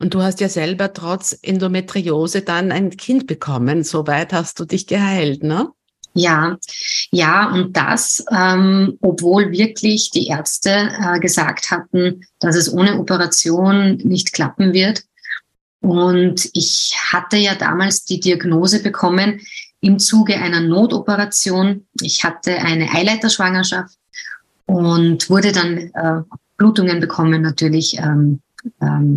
Und du hast ja selber trotz Endometriose dann ein Kind bekommen. Soweit hast du dich geheilt, ne? Ja, ja, und das, ähm, obwohl wirklich die Ärzte äh, gesagt hatten, dass es ohne Operation nicht klappen wird. Und ich hatte ja damals die Diagnose bekommen im Zuge einer Notoperation. Ich hatte eine Eileiterschwangerschaft und wurde dann äh, Blutungen bekommen natürlich. Ähm,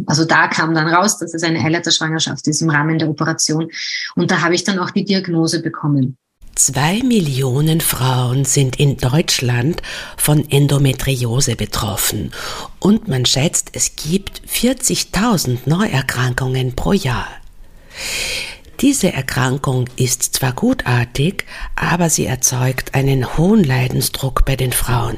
also da kam dann raus, dass es eine Eileiterschwangerschaft ist im Rahmen der Operation. Und da habe ich dann auch die Diagnose bekommen. Zwei Millionen Frauen sind in Deutschland von Endometriose betroffen und man schätzt, es gibt 40.000 Neuerkrankungen pro Jahr. Diese Erkrankung ist zwar gutartig, aber sie erzeugt einen hohen Leidensdruck bei den Frauen.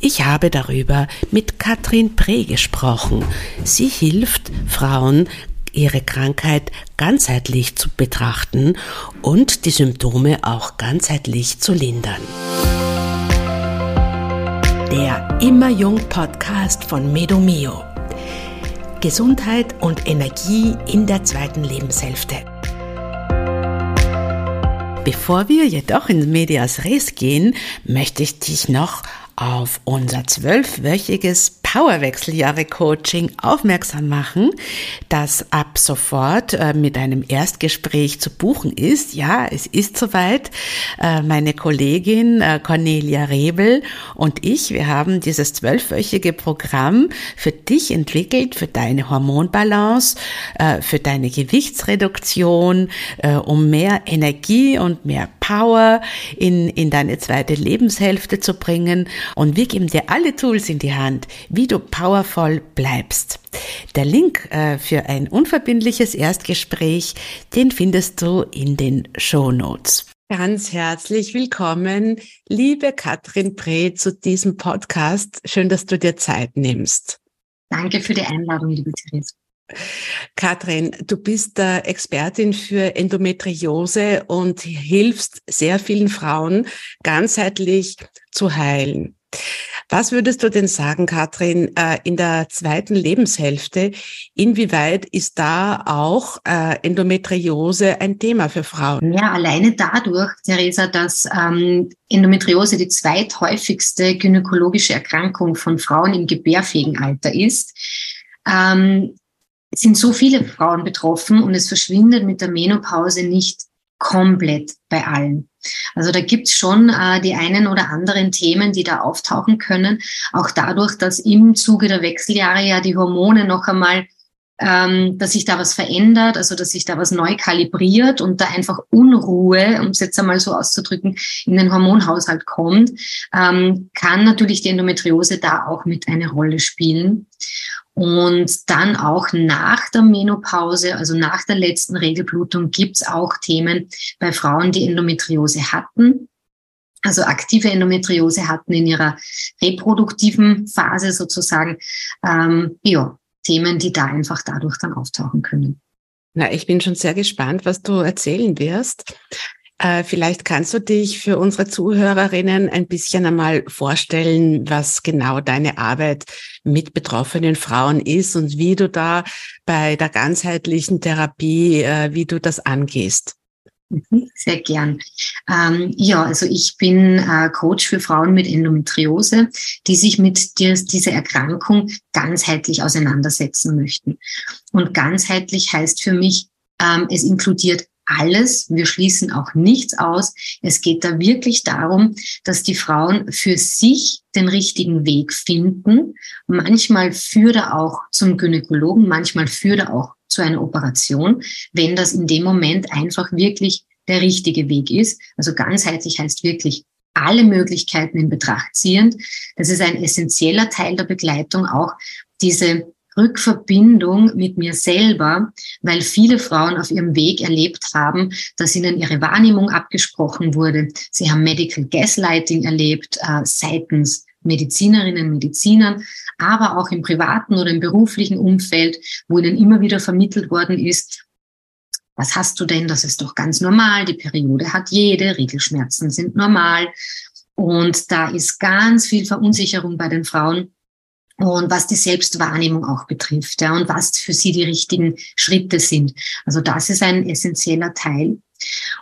Ich habe darüber mit Katrin Pre gesprochen. Sie hilft Frauen ihre Krankheit ganzheitlich zu betrachten und die Symptome auch ganzheitlich zu lindern. Der Immer Jung Podcast von Medomio. Gesundheit und Energie in der zweiten Lebenshälfte. Bevor wir jedoch in Medias Res gehen, möchte ich dich noch auf unser zwölfwöchiges Powerwechseljahre-Coaching aufmerksam machen, das ab sofort äh, mit einem Erstgespräch zu buchen ist. Ja, es ist soweit. Äh, meine Kollegin äh, Cornelia Rebel und ich, wir haben dieses zwölfwöchige Programm für dich entwickelt, für deine Hormonbalance, für deine Gewichtsreduktion, um mehr Energie und mehr Power in, in deine zweite Lebenshälfte zu bringen. Und wir geben dir alle Tools in die Hand, wie du powervoll bleibst. Der Link äh, für ein unverbindliches Erstgespräch, den findest du in den Show Notes. Ganz herzlich willkommen, liebe Katrin Pre, zu diesem Podcast. Schön, dass du dir Zeit nimmst. Danke für die Einladung, liebe Therese. Katrin, du bist äh, Expertin für Endometriose und hilfst sehr vielen Frauen ganzheitlich zu heilen. Was würdest du denn sagen, Katrin, äh, in der zweiten Lebenshälfte, inwieweit ist da auch äh, Endometriose ein Thema für Frauen? Ja, alleine dadurch, Theresa, dass ähm, Endometriose die zweithäufigste gynäkologische Erkrankung von Frauen im gebärfähigen Alter ist, ähm, sind so viele Frauen betroffen und es verschwindet mit der Menopause nicht komplett bei allen. Also da gibt's schon äh, die einen oder anderen Themen, die da auftauchen können. Auch dadurch, dass im Zuge der Wechseljahre ja die Hormone noch einmal ähm, dass sich da was verändert, also dass sich da was neu kalibriert und da einfach Unruhe, um es jetzt einmal so auszudrücken, in den Hormonhaushalt kommt, ähm, kann natürlich die Endometriose da auch mit eine Rolle spielen. Und dann auch nach der Menopause, also nach der letzten Regelblutung, gibt's auch Themen bei Frauen, die Endometriose hatten. Also aktive Endometriose hatten in ihrer reproduktiven Phase sozusagen. Ähm, ja, Themen, die da einfach dadurch dann auftauchen können. Na, ich bin schon sehr gespannt, was du erzählen wirst. Äh, vielleicht kannst du dich für unsere Zuhörerinnen ein bisschen einmal vorstellen, was genau deine Arbeit mit betroffenen Frauen ist und wie du da bei der ganzheitlichen Therapie, äh, wie du das angehst. Mhm, sehr gern. Ähm, ja, also ich bin äh, Coach für Frauen mit Endometriose, die sich mit dir, dieser Erkrankung ganzheitlich auseinandersetzen möchten. Und ganzheitlich heißt für mich, ähm, es inkludiert alles. Wir schließen auch nichts aus. Es geht da wirklich darum, dass die Frauen für sich den richtigen Weg finden. Manchmal führt er auch zum Gynäkologen, manchmal führt er auch zu einer Operation, wenn das in dem Moment einfach wirklich der richtige Weg ist. Also ganzheitlich heißt wirklich alle Möglichkeiten in Betracht ziehend. Das ist ein essentieller Teil der Begleitung auch, diese Rückverbindung mit mir selber, weil viele Frauen auf ihrem Weg erlebt haben, dass ihnen ihre Wahrnehmung abgesprochen wurde. Sie haben Medical Gaslighting erlebt äh, seitens Medizinerinnen, Medizinern, aber auch im privaten oder im beruflichen Umfeld, wo ihnen immer wieder vermittelt worden ist, was hast du denn? Das ist doch ganz normal. Die Periode hat jede. Regelschmerzen sind normal. Und da ist ganz viel Verunsicherung bei den Frauen und was die Selbstwahrnehmung auch betrifft ja, und was für sie die richtigen Schritte sind. Also das ist ein essentieller Teil.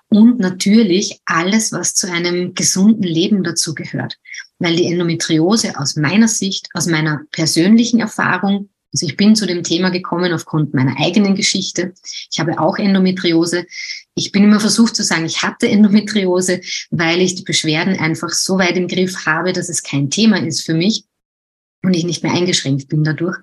Und natürlich alles, was zu einem gesunden Leben dazu gehört. Weil die Endometriose aus meiner Sicht, aus meiner persönlichen Erfahrung, also ich bin zu dem Thema gekommen aufgrund meiner eigenen Geschichte. Ich habe auch Endometriose. Ich bin immer versucht zu sagen, ich hatte Endometriose, weil ich die Beschwerden einfach so weit im Griff habe, dass es kein Thema ist für mich und ich nicht mehr eingeschränkt bin dadurch.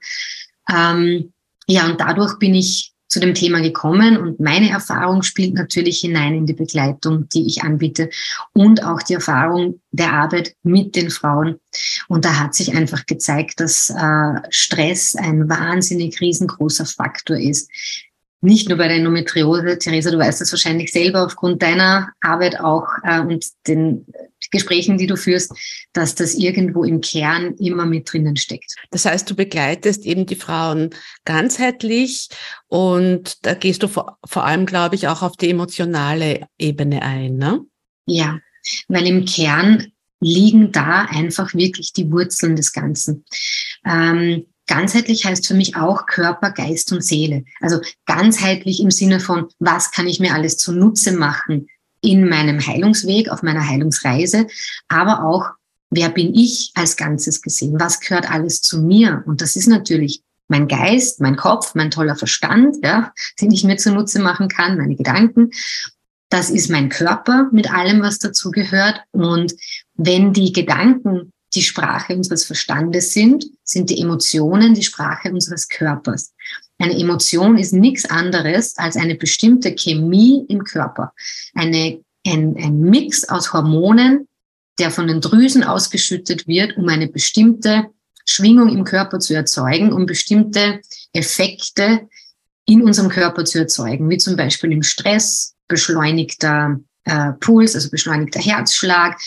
Ähm, ja, und dadurch bin ich zu dem Thema gekommen und meine Erfahrung spielt natürlich hinein in die Begleitung, die ich anbiete und auch die Erfahrung der Arbeit mit den Frauen. Und da hat sich einfach gezeigt, dass äh, Stress ein wahnsinnig riesengroßer Faktor ist. Nicht nur bei der Endometriose, Theresa, du weißt das wahrscheinlich selber aufgrund deiner Arbeit auch äh, und den Gesprächen, die du führst, dass das irgendwo im Kern immer mit drinnen steckt. Das heißt, du begleitest eben die Frauen ganzheitlich und da gehst du vor, vor allem, glaube ich, auch auf die emotionale Ebene ein, ne? Ja, weil im Kern liegen da einfach wirklich die Wurzeln des Ganzen. Ähm, ganzheitlich heißt für mich auch Körper, Geist und Seele. Also ganzheitlich im Sinne von, was kann ich mir alles zunutze machen in meinem Heilungsweg, auf meiner Heilungsreise, aber auch, wer bin ich als Ganzes gesehen? Was gehört alles zu mir? Und das ist natürlich mein Geist, mein Kopf, mein toller Verstand, ja, den ich mir zunutze machen kann, meine Gedanken. Das ist mein Körper mit allem, was dazu gehört. Und wenn die Gedanken die Sprache unseres Verstandes sind, sind die Emotionen die Sprache unseres Körpers. Eine Emotion ist nichts anderes als eine bestimmte Chemie im Körper. Eine, ein, ein Mix aus Hormonen, der von den Drüsen ausgeschüttet wird, um eine bestimmte Schwingung im Körper zu erzeugen, um bestimmte Effekte in unserem Körper zu erzeugen, wie zum Beispiel im Stress, beschleunigter äh, Puls, also beschleunigter Herzschlag,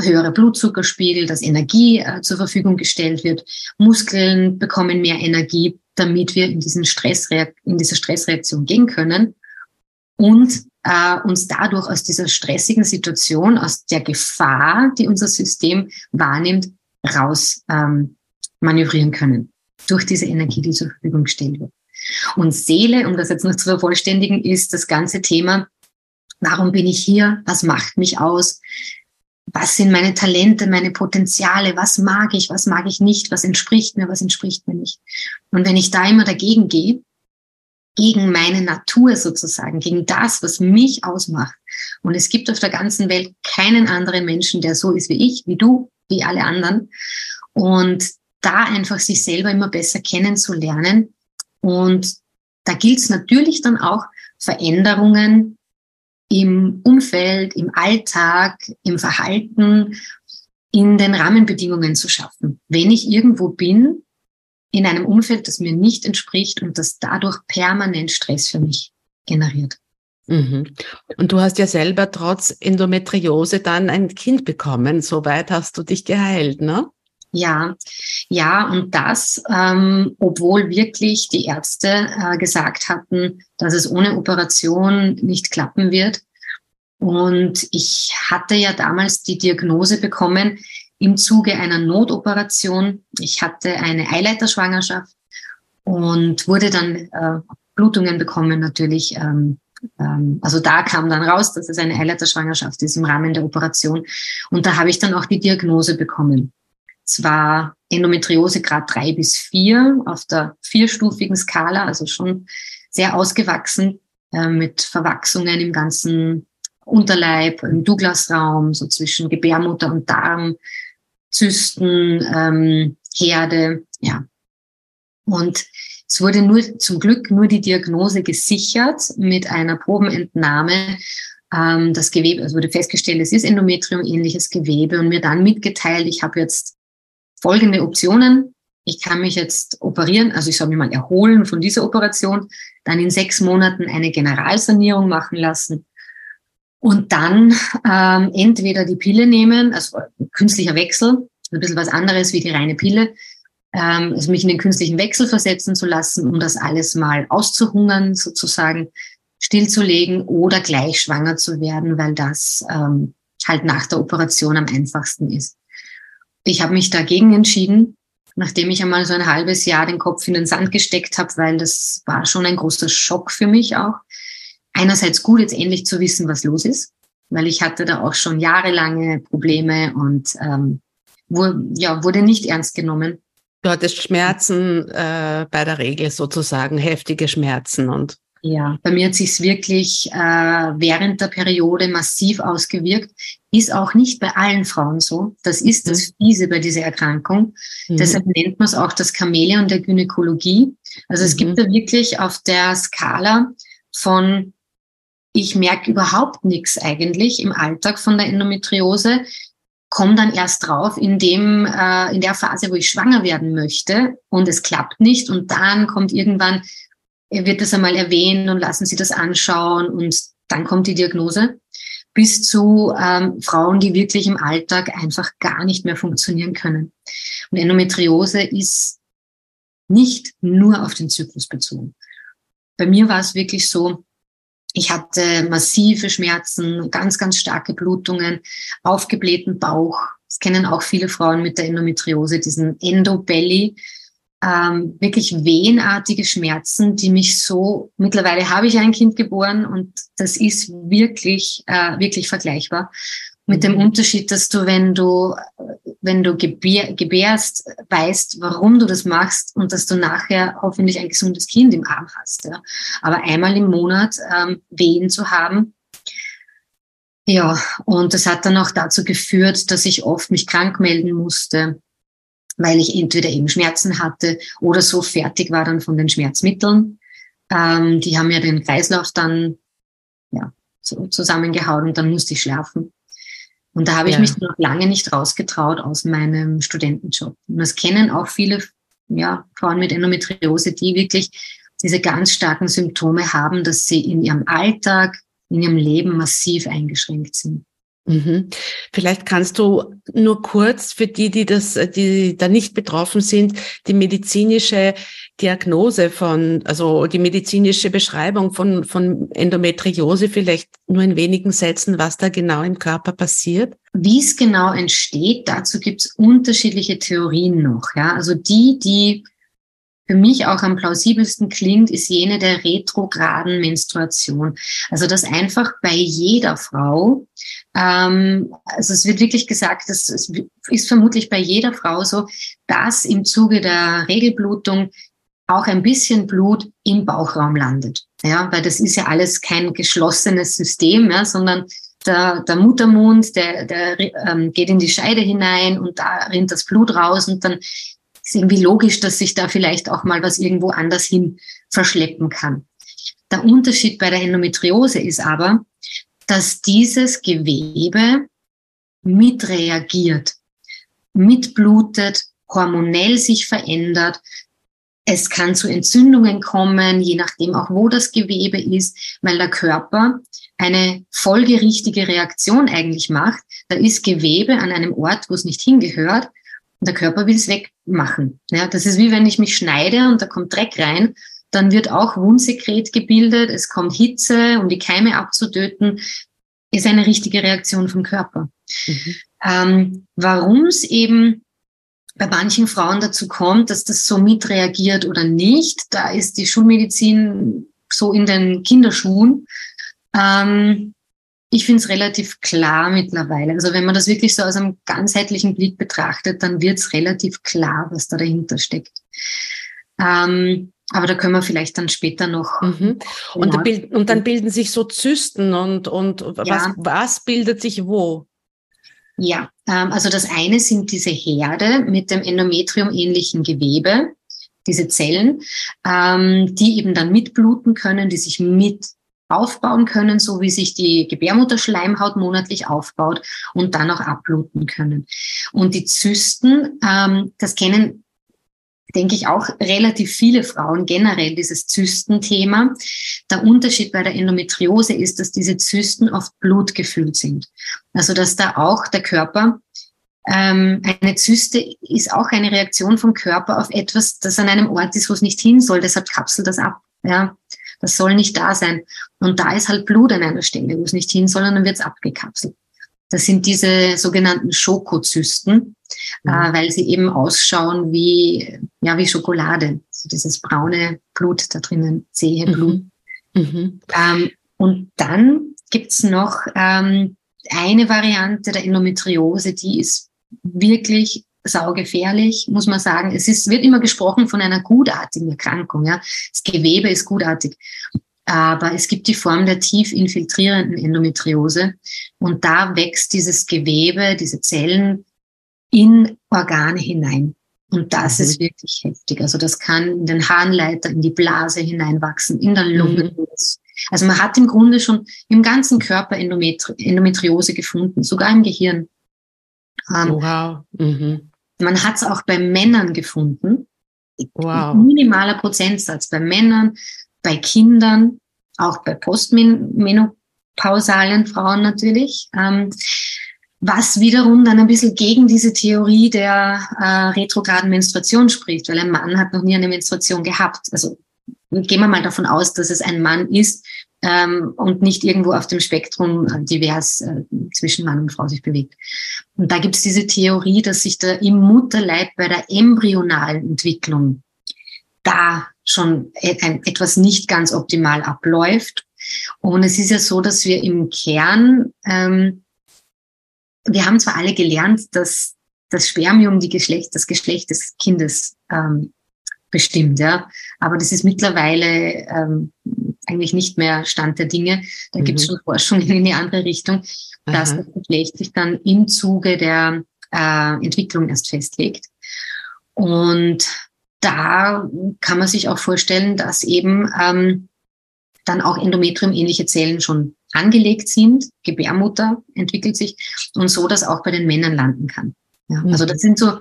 höhere Blutzuckerspiegel, dass Energie äh, zur Verfügung gestellt wird, Muskeln bekommen mehr Energie, damit wir in, diesen Stressreak in diese Stressreaktion gehen können und äh, uns dadurch aus dieser stressigen Situation, aus der Gefahr, die unser System wahrnimmt, raus ähm, manövrieren können durch diese Energie, die zur Verfügung gestellt wird. Und Seele, um das jetzt noch zu vervollständigen, ist das ganze Thema, warum bin ich hier? Was macht mich aus? Was sind meine Talente, meine Potenziale, was mag ich, was mag ich nicht, was entspricht mir, was entspricht mir nicht. Und wenn ich da immer dagegen gehe, gegen meine Natur sozusagen, gegen das, was mich ausmacht. Und es gibt auf der ganzen Welt keinen anderen Menschen, der so ist wie ich, wie du, wie alle anderen. Und da einfach sich selber immer besser kennenzulernen. Und da gilt es natürlich dann auch, Veränderungen im Umfeld, im Alltag, im Verhalten, in den Rahmenbedingungen zu schaffen. Wenn ich irgendwo bin, in einem Umfeld, das mir nicht entspricht und das dadurch permanent Stress für mich generiert. Mhm. Und du hast ja selber trotz Endometriose dann ein Kind bekommen. Soweit hast du dich geheilt, ne? Ja, ja, und das, ähm, obwohl wirklich die Ärzte äh, gesagt hatten, dass es ohne Operation nicht klappen wird. Und ich hatte ja damals die Diagnose bekommen im Zuge einer Notoperation. Ich hatte eine Eileiterschwangerschaft und wurde dann äh, Blutungen bekommen natürlich. Ähm, ähm, also da kam dann raus, dass es eine Eileiterschwangerschaft ist im Rahmen der Operation. Und da habe ich dann auch die Diagnose bekommen zwar Endometriose Grad drei bis vier auf der vierstufigen Skala, also schon sehr ausgewachsen äh, mit Verwachsungen im ganzen Unterleib, im Douglasraum, so zwischen Gebärmutter und Darm, Zysten, ähm, Herde, ja. Und es wurde nur zum Glück nur die Diagnose gesichert mit einer Probenentnahme. Ähm, das Gewebe, es wurde festgestellt, es ist Endometrium ähnliches Gewebe und mir dann mitgeteilt, ich habe jetzt folgende Optionen. Ich kann mich jetzt operieren, also ich soll mich mal erholen von dieser Operation, dann in sechs Monaten eine Generalsanierung machen lassen und dann ähm, entweder die Pille nehmen, also künstlicher Wechsel, ein bisschen was anderes wie die reine Pille, ähm, also mich in den künstlichen Wechsel versetzen zu lassen, um das alles mal auszuhungern, sozusagen stillzulegen oder gleich schwanger zu werden, weil das ähm, halt nach der Operation am einfachsten ist. Ich habe mich dagegen entschieden nachdem ich einmal so ein halbes Jahr den Kopf in den Sand gesteckt habe, weil das war schon ein großer Schock für mich auch. Einerseits gut, jetzt endlich zu wissen, was los ist, weil ich hatte da auch schon jahrelange Probleme und ähm, wurde, ja, wurde nicht ernst genommen. Du hattest Schmerzen äh, bei der Regel sozusagen, heftige Schmerzen und ja, bei mir hat sich wirklich äh, während der Periode massiv ausgewirkt. Ist auch nicht bei allen Frauen so. Das ist das mhm. Fiese bei dieser Erkrankung. Mhm. Deshalb nennt man es auch das Chamäleon der Gynäkologie. Also es gibt mhm. da wirklich auf der Skala von ich merke überhaupt nichts eigentlich im Alltag von der Endometriose, komme dann erst drauf in dem äh, in der Phase, wo ich schwanger werden möchte und es klappt nicht und dann kommt irgendwann wird das einmal erwähnt und lassen Sie das anschauen und dann kommt die Diagnose bis zu ähm, Frauen, die wirklich im Alltag einfach gar nicht mehr funktionieren können. Und Endometriose ist nicht nur auf den Zyklus bezogen. Bei mir war es wirklich so, ich hatte massive Schmerzen, ganz, ganz starke Blutungen, aufgeblähten Bauch. Das kennen auch viele Frauen mit der Endometriose, diesen Endobelly ähm, wirklich wehenartige Schmerzen, die mich so, mittlerweile habe ich ein Kind geboren und das ist wirklich, äh, wirklich vergleichbar. Mit dem mhm. Unterschied, dass du, wenn du, wenn du gebär, gebärst, weißt, warum du das machst und dass du nachher hoffentlich ein gesundes Kind im Arm hast. Ja. Aber einmal im Monat ähm, Wehen zu haben, ja, und das hat dann auch dazu geführt, dass ich oft mich krank melden musste, weil ich entweder eben Schmerzen hatte oder so fertig war dann von den Schmerzmitteln. Ähm, die haben ja den Kreislauf dann ja, so zusammengehauen und dann musste ich schlafen. Und da habe ja. ich mich noch lange nicht rausgetraut aus meinem Studentenjob. Und das kennen auch viele ja, Frauen mit Endometriose, die wirklich diese ganz starken Symptome haben, dass sie in ihrem Alltag, in ihrem Leben massiv eingeschränkt sind. Mhm. Vielleicht kannst du nur kurz für die, die das, die da nicht betroffen sind, die medizinische Diagnose von, also die medizinische Beschreibung von, von Endometriose vielleicht nur in wenigen Sätzen, was da genau im Körper passiert? Wie es genau entsteht, dazu gibt es unterschiedliche Theorien noch. Ja, also die, die für mich auch am plausibelsten klingt, ist jene der retrograden Menstruation. Also dass einfach bei jeder Frau, ähm, also es wird wirklich gesagt, das ist vermutlich bei jeder Frau so, dass im Zuge der Regelblutung auch ein bisschen Blut im Bauchraum landet. Ja, weil das ist ja alles kein geschlossenes System, ja, sondern der, der Muttermund, der, der ähm, geht in die Scheide hinein und da rinnt das Blut raus und dann ist irgendwie logisch, dass sich da vielleicht auch mal was irgendwo anders hin verschleppen kann. Der Unterschied bei der Endometriose ist aber, dass dieses Gewebe mitreagiert, mitblutet, hormonell sich verändert. Es kann zu Entzündungen kommen, je nachdem auch wo das Gewebe ist, weil der Körper eine folgerichtige Reaktion eigentlich macht. Da ist Gewebe an einem Ort, wo es nicht hingehört der Körper will es wegmachen. Ja, das ist wie wenn ich mich schneide und da kommt Dreck rein, dann wird auch Wundsekret gebildet, es kommt Hitze, um die Keime abzutöten, ist eine richtige Reaktion vom Körper. Mhm. Ähm, Warum es eben bei manchen Frauen dazu kommt, dass das so mitreagiert oder nicht, da ist die Schulmedizin so in den Kinderschuhen. Ähm, ich finde es relativ klar mittlerweile. Also wenn man das wirklich so aus einem ganzheitlichen Blick betrachtet, dann wird es relativ klar, was da dahinter steckt. Ähm, aber da können wir vielleicht dann später noch. Mhm. Und, da bild, und, dann bilden sich so Zysten und, und ja. was, was bildet sich wo? Ja, ähm, also das eine sind diese Herde mit dem Endometrium-ähnlichen Gewebe, diese Zellen, ähm, die eben dann mitbluten können, die sich mit aufbauen können, so wie sich die Gebärmutterschleimhaut monatlich aufbaut und dann auch abbluten können. Und die Zysten, ähm, das kennen denke ich auch relativ viele Frauen generell dieses Zystenthema. Der Unterschied bei der Endometriose ist, dass diese Zysten oft blutgefüllt sind. Also dass da auch der Körper ähm, eine Zyste ist auch eine Reaktion vom Körper auf etwas, das an einem Ort ist, wo es nicht hin soll. Deshalb kapselt das ab. Ja. Das soll nicht da sein. Und da ist halt Blut an einer Stelle, wo es nicht hin soll, und dann wird es abgekapselt. Das sind diese sogenannten Schokozysten, mhm. äh, weil sie eben ausschauen wie, ja, wie Schokolade. Also dieses braune Blut da drinnen, zähe mhm. Blut. Mhm. Ähm, und dann gibt's noch ähm, eine Variante der Endometriose, die ist wirklich saugefährlich, muss man sagen. Es ist, wird immer gesprochen von einer gutartigen Erkrankung. Ja. Das Gewebe ist gutartig. Aber es gibt die Form der tief infiltrierenden Endometriose. Und da wächst dieses Gewebe, diese Zellen in Organe hinein. Und das mhm. ist wirklich heftig. Also das kann in den Harnleiter, in die Blase hineinwachsen, in der Lunge. Mhm. Also man hat im Grunde schon im ganzen Körper Endometri Endometriose gefunden, sogar im Gehirn. Ähm, wow. Mhm. Man hat es auch bei Männern gefunden. Wow. Minimaler Prozentsatz bei Männern, bei Kindern, auch bei postmenopausalen Frauen natürlich. Ähm, was wiederum dann ein bisschen gegen diese Theorie der äh, retrograden Menstruation spricht, weil ein Mann hat noch nie eine Menstruation gehabt. Also gehen wir mal davon aus, dass es ein Mann ist ähm, und nicht irgendwo auf dem Spektrum äh, divers äh, zwischen Mann und Frau sich bewegt. Und da gibt es diese Theorie, dass sich da im Mutterleib bei der embryonalen Entwicklung da schon ein, etwas nicht ganz optimal abläuft. Und es ist ja so, dass wir im Kern, ähm, wir haben zwar alle gelernt, dass das Spermium die Geschlecht, das Geschlecht des Kindes ähm, bestimmt, ja. Aber das ist mittlerweile ähm, eigentlich nicht mehr Stand der Dinge. Da mhm. gibt es schon Forschungen in die andere Richtung, dass Aha. das Geschlecht sich dann im Zuge der äh, Entwicklung erst festlegt. Und da kann man sich auch vorstellen, dass eben ähm, dann auch Endometrium-ähnliche Zellen schon angelegt sind, Gebärmutter entwickelt sich und so, dass auch bei den Männern landen kann. Ja, also mhm. das sind so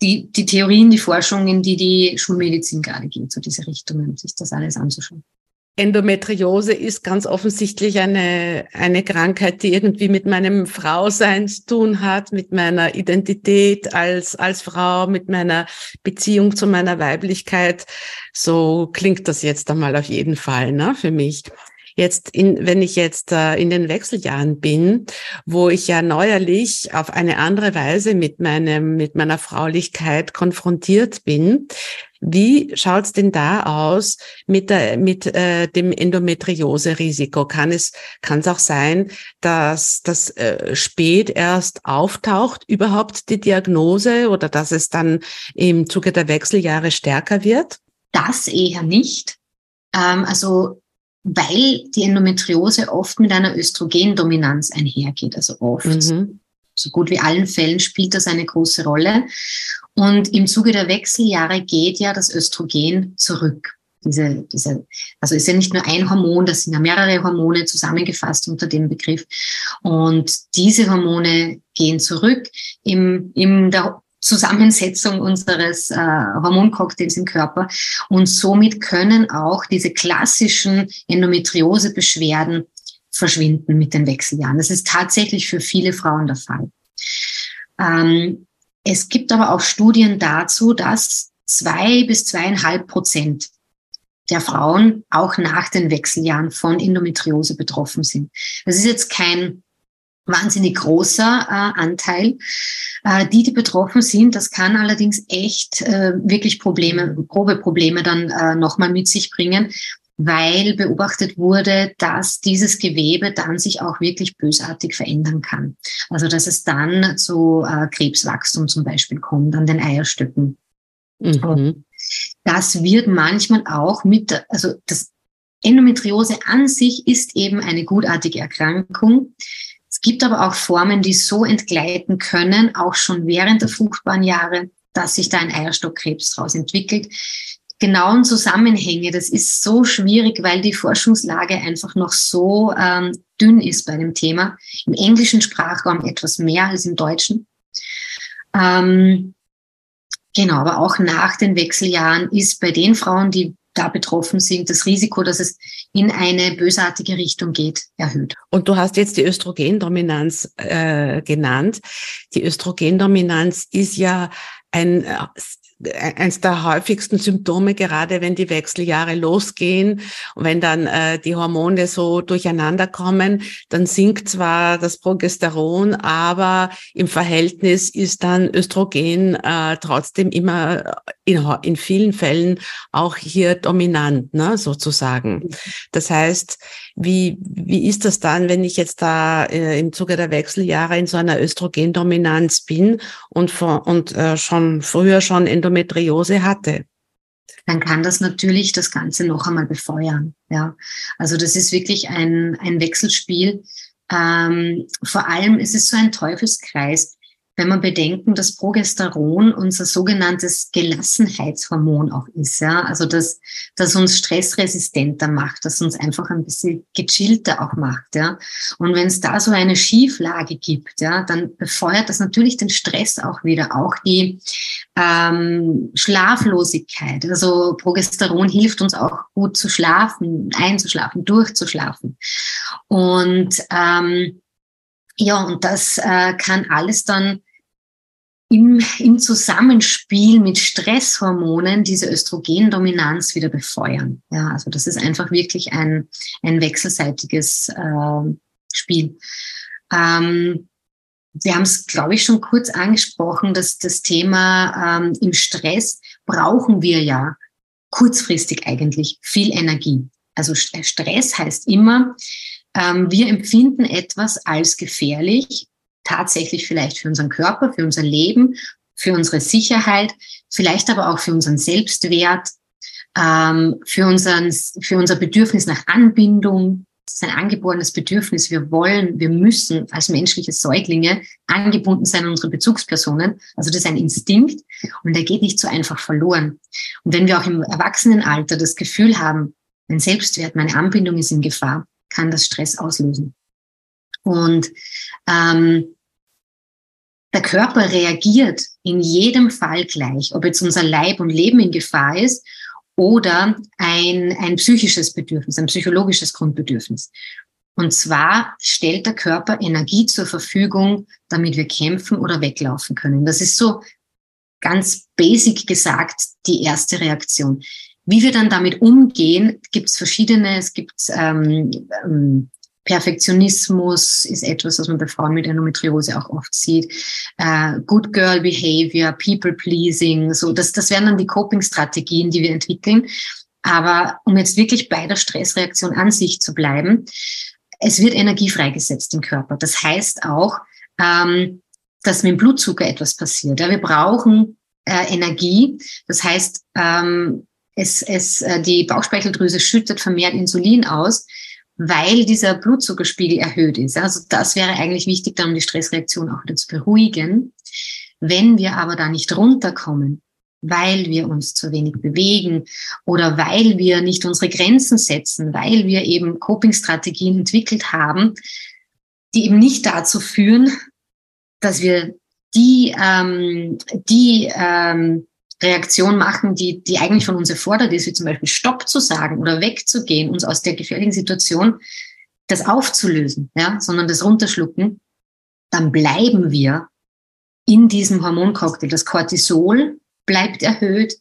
die, die Theorien, die Forschungen, die die Schulmedizin gerade geht, so diese Richtungen, sich das alles anzuschauen. Endometriose ist ganz offensichtlich eine, eine Krankheit, die irgendwie mit meinem Frausein zu tun hat, mit meiner Identität als, als Frau, mit meiner Beziehung zu meiner Weiblichkeit. So klingt das jetzt einmal auf jeden Fall, ne, für mich. Jetzt, in, wenn ich jetzt äh, in den Wechseljahren bin, wo ich ja neuerlich auf eine andere Weise mit meinem, mit meiner Fraulichkeit konfrontiert bin, wie schaut's denn da aus mit, der, mit äh, dem Endometriose-Risiko? Kann es, kann es auch sein, dass das äh, spät erst auftaucht, überhaupt die Diagnose oder dass es dann im Zuge der Wechseljahre stärker wird? Das eher nicht. Ähm, also weil die Endometriose oft mit einer Östrogendominanz einhergeht, also oft. Mhm. So gut wie allen Fällen spielt das eine große Rolle. Und im Zuge der Wechseljahre geht ja das Östrogen zurück. Diese, diese, also ist ja nicht nur ein Hormon, das sind ja mehrere Hormone zusammengefasst unter dem Begriff. Und diese Hormone gehen zurück. Im, im der Zusammensetzung unseres äh, Hormoncocktails im Körper. Und somit können auch diese klassischen Endometriose-Beschwerden verschwinden mit den Wechseljahren. Das ist tatsächlich für viele Frauen der Fall. Ähm, es gibt aber auch Studien dazu, dass zwei bis zweieinhalb Prozent der Frauen auch nach den Wechseljahren von Endometriose betroffen sind. Das ist jetzt kein wahnsinnig großer äh, Anteil. Äh, die, die betroffen sind, das kann allerdings echt äh, wirklich Probleme, grobe Probleme dann äh, nochmal mit sich bringen, weil beobachtet wurde, dass dieses Gewebe dann sich auch wirklich bösartig verändern kann. Also dass es dann zu äh, Krebswachstum zum Beispiel kommt an den Eierstöcken. Mhm. Das wird manchmal auch mit, also das Endometriose an sich ist eben eine gutartige Erkrankung, gibt aber auch Formen, die so entgleiten können, auch schon während der fruchtbaren Jahre, dass sich da ein Eierstockkrebs daraus entwickelt. Genauen Zusammenhänge, das ist so schwierig, weil die Forschungslage einfach noch so ähm, dünn ist bei dem Thema. Im englischen Sprachraum etwas mehr als im deutschen. Ähm, genau, aber auch nach den Wechseljahren ist bei den Frauen, die da betroffen sind, das Risiko, dass es in eine bösartige Richtung geht, erhöht. Und du hast jetzt die Östrogendominanz äh, genannt. Die Östrogendominanz ist ja ein äh, eines der häufigsten Symptome, gerade wenn die Wechseljahre losgehen und wenn dann äh, die Hormone so durcheinander kommen, dann sinkt zwar das Progesteron, aber im Verhältnis ist dann Östrogen äh, trotzdem immer in, in vielen Fällen auch hier dominant, ne, sozusagen. Mhm. Das heißt, wie, wie ist das dann, wenn ich jetzt da äh, im Zuge der Wechseljahre in so einer Östrogendominanz bin und, von, und äh, schon früher schon Endometriose hatte? dann kann das natürlich das Ganze noch einmal befeuern. Ja, also das ist wirklich ein, ein Wechselspiel. Ähm, vor allem ist es so ein Teufelskreis wenn man bedenken, dass Progesteron unser sogenanntes Gelassenheitshormon auch ist, ja, also das, das uns stressresistenter macht, das uns einfach ein bisschen gechillter auch macht, ja. Und wenn es da so eine Schieflage gibt, ja, dann befeuert das natürlich den Stress auch wieder, auch die ähm, Schlaflosigkeit. Also Progesteron hilft uns auch gut zu schlafen, einzuschlafen, durchzuschlafen. Und ähm, ja, und das äh, kann alles dann im, im Zusammenspiel mit Stresshormonen diese Östrogendominanz wieder befeuern. Ja, also das ist einfach wirklich ein, ein wechselseitiges äh, Spiel. Ähm, wir haben es, glaube ich, schon kurz angesprochen, dass das Thema ähm, im Stress brauchen wir ja kurzfristig eigentlich viel Energie. Also Stress heißt immer, ähm, wir empfinden etwas als gefährlich tatsächlich vielleicht für unseren Körper, für unser Leben, für unsere Sicherheit, vielleicht aber auch für unseren Selbstwert, ähm, für, unseren, für unser Bedürfnis nach Anbindung. Das ist ein angeborenes Bedürfnis. Wir wollen, wir müssen als menschliche Säuglinge angebunden sein an unsere Bezugspersonen. Also das ist ein Instinkt und der geht nicht so einfach verloren. Und wenn wir auch im Erwachsenenalter das Gefühl haben, mein Selbstwert, meine Anbindung ist in Gefahr, kann das Stress auslösen. Und ähm, der Körper reagiert in jedem Fall gleich, ob jetzt unser Leib und Leben in Gefahr ist oder ein, ein psychisches Bedürfnis, ein psychologisches Grundbedürfnis. Und zwar stellt der Körper Energie zur Verfügung, damit wir kämpfen oder weglaufen können. Das ist so ganz basic gesagt die erste Reaktion. Wie wir dann damit umgehen, gibt es verschiedene. Es gibt ähm, ähm, Perfektionismus ist etwas, was man bei Frauen mit Endometriose auch oft sieht. Uh, Good Girl Behavior, People Pleasing, so das, das wären dann die Coping-Strategien, die wir entwickeln. Aber um jetzt wirklich bei der Stressreaktion an sich zu bleiben, es wird Energie freigesetzt im Körper. Das heißt auch, ähm, dass mit dem Blutzucker etwas passiert. Ja, wir brauchen äh, Energie. Das heißt, ähm, es, es, äh, die Bauchspeicheldrüse schüttet vermehrt Insulin aus weil dieser Blutzuckerspiegel erhöht ist. Also das wäre eigentlich wichtig, um die Stressreaktion auch wieder zu beruhigen. Wenn wir aber da nicht runterkommen, weil wir uns zu wenig bewegen oder weil wir nicht unsere Grenzen setzen, weil wir eben Coping-Strategien entwickelt haben, die eben nicht dazu führen, dass wir die, ähm, die ähm, Reaktion machen, die, die eigentlich von uns erfordert ist, wie zum Beispiel Stopp zu sagen oder wegzugehen, uns aus der gefährlichen Situation das aufzulösen, ja, sondern das runterschlucken, dann bleiben wir in diesem Hormoncocktail. Das Cortisol bleibt erhöht,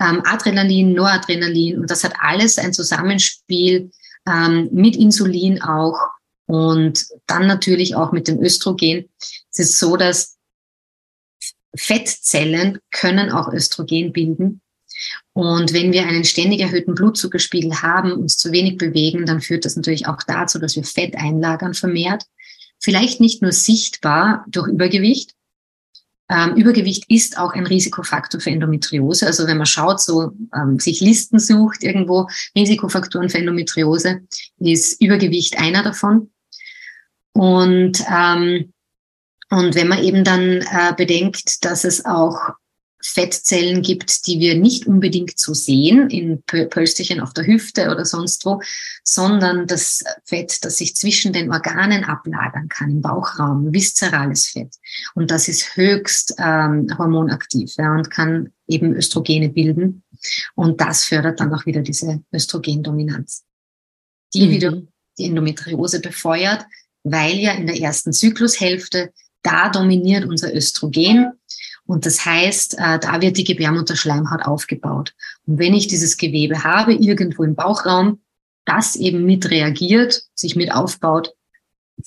ähm, Adrenalin, Noradrenalin und das hat alles ein Zusammenspiel ähm, mit Insulin auch und dann natürlich auch mit dem Östrogen. Es ist so, dass Fettzellen können auch Östrogen bilden. Und wenn wir einen ständig erhöhten Blutzuckerspiegel haben, uns zu wenig bewegen, dann führt das natürlich auch dazu, dass wir Fett einlagern vermehrt. Vielleicht nicht nur sichtbar durch Übergewicht. Ähm, Übergewicht ist auch ein Risikofaktor für Endometriose. Also wenn man schaut, so ähm, sich Listen sucht irgendwo, Risikofaktoren für Endometriose, ist Übergewicht einer davon. Und ähm, und wenn man eben dann äh, bedenkt, dass es auch Fettzellen gibt, die wir nicht unbedingt so sehen, in Pölsterchen auf der Hüfte oder sonst wo, sondern das Fett, das sich zwischen den Organen ablagern kann, im Bauchraum, viszerales Fett. Und das ist höchst ähm, hormonaktiv ja, und kann eben Östrogene bilden. Und das fördert dann auch wieder diese Östrogendominanz, die mhm. wieder die Endometriose befeuert, weil ja in der ersten Zyklushälfte da dominiert unser Östrogen. Und das heißt, äh, da wird die Gebärmutterschleimhaut aufgebaut. Und wenn ich dieses Gewebe habe, irgendwo im Bauchraum, das eben mit reagiert, sich mit aufbaut,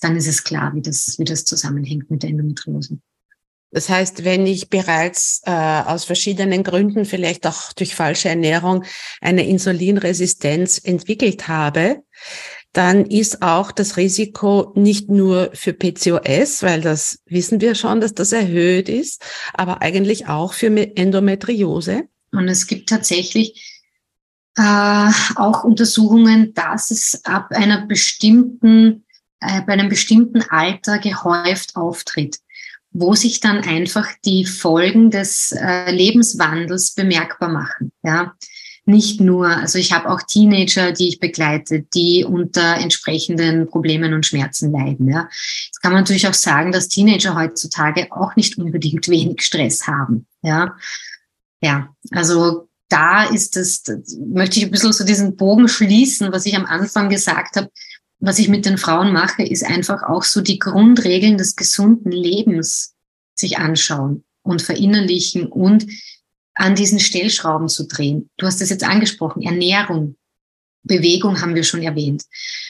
dann ist es klar, wie das, wie das zusammenhängt mit der Endometriose. Das heißt, wenn ich bereits äh, aus verschiedenen Gründen, vielleicht auch durch falsche Ernährung, eine Insulinresistenz entwickelt habe, dann ist auch das Risiko nicht nur für PCOS, weil das wissen wir schon, dass das erhöht ist, aber eigentlich auch für Endometriose. Und es gibt tatsächlich äh, auch Untersuchungen, dass es ab einer bestimmten, äh, bei einem bestimmten Alter gehäuft auftritt, wo sich dann einfach die Folgen des äh, Lebenswandels bemerkbar machen. Ja, nicht nur, also ich habe auch Teenager, die ich begleite, die unter entsprechenden Problemen und Schmerzen leiden. Ja. Jetzt kann man natürlich auch sagen, dass Teenager heutzutage auch nicht unbedingt wenig Stress haben. Ja, ja also da ist es, möchte ich ein bisschen so diesen Bogen schließen, was ich am Anfang gesagt habe. Was ich mit den Frauen mache, ist einfach auch so die Grundregeln des gesunden Lebens sich anschauen und verinnerlichen und an diesen Stellschrauben zu drehen. Du hast es jetzt angesprochen, Ernährung, Bewegung haben wir schon erwähnt.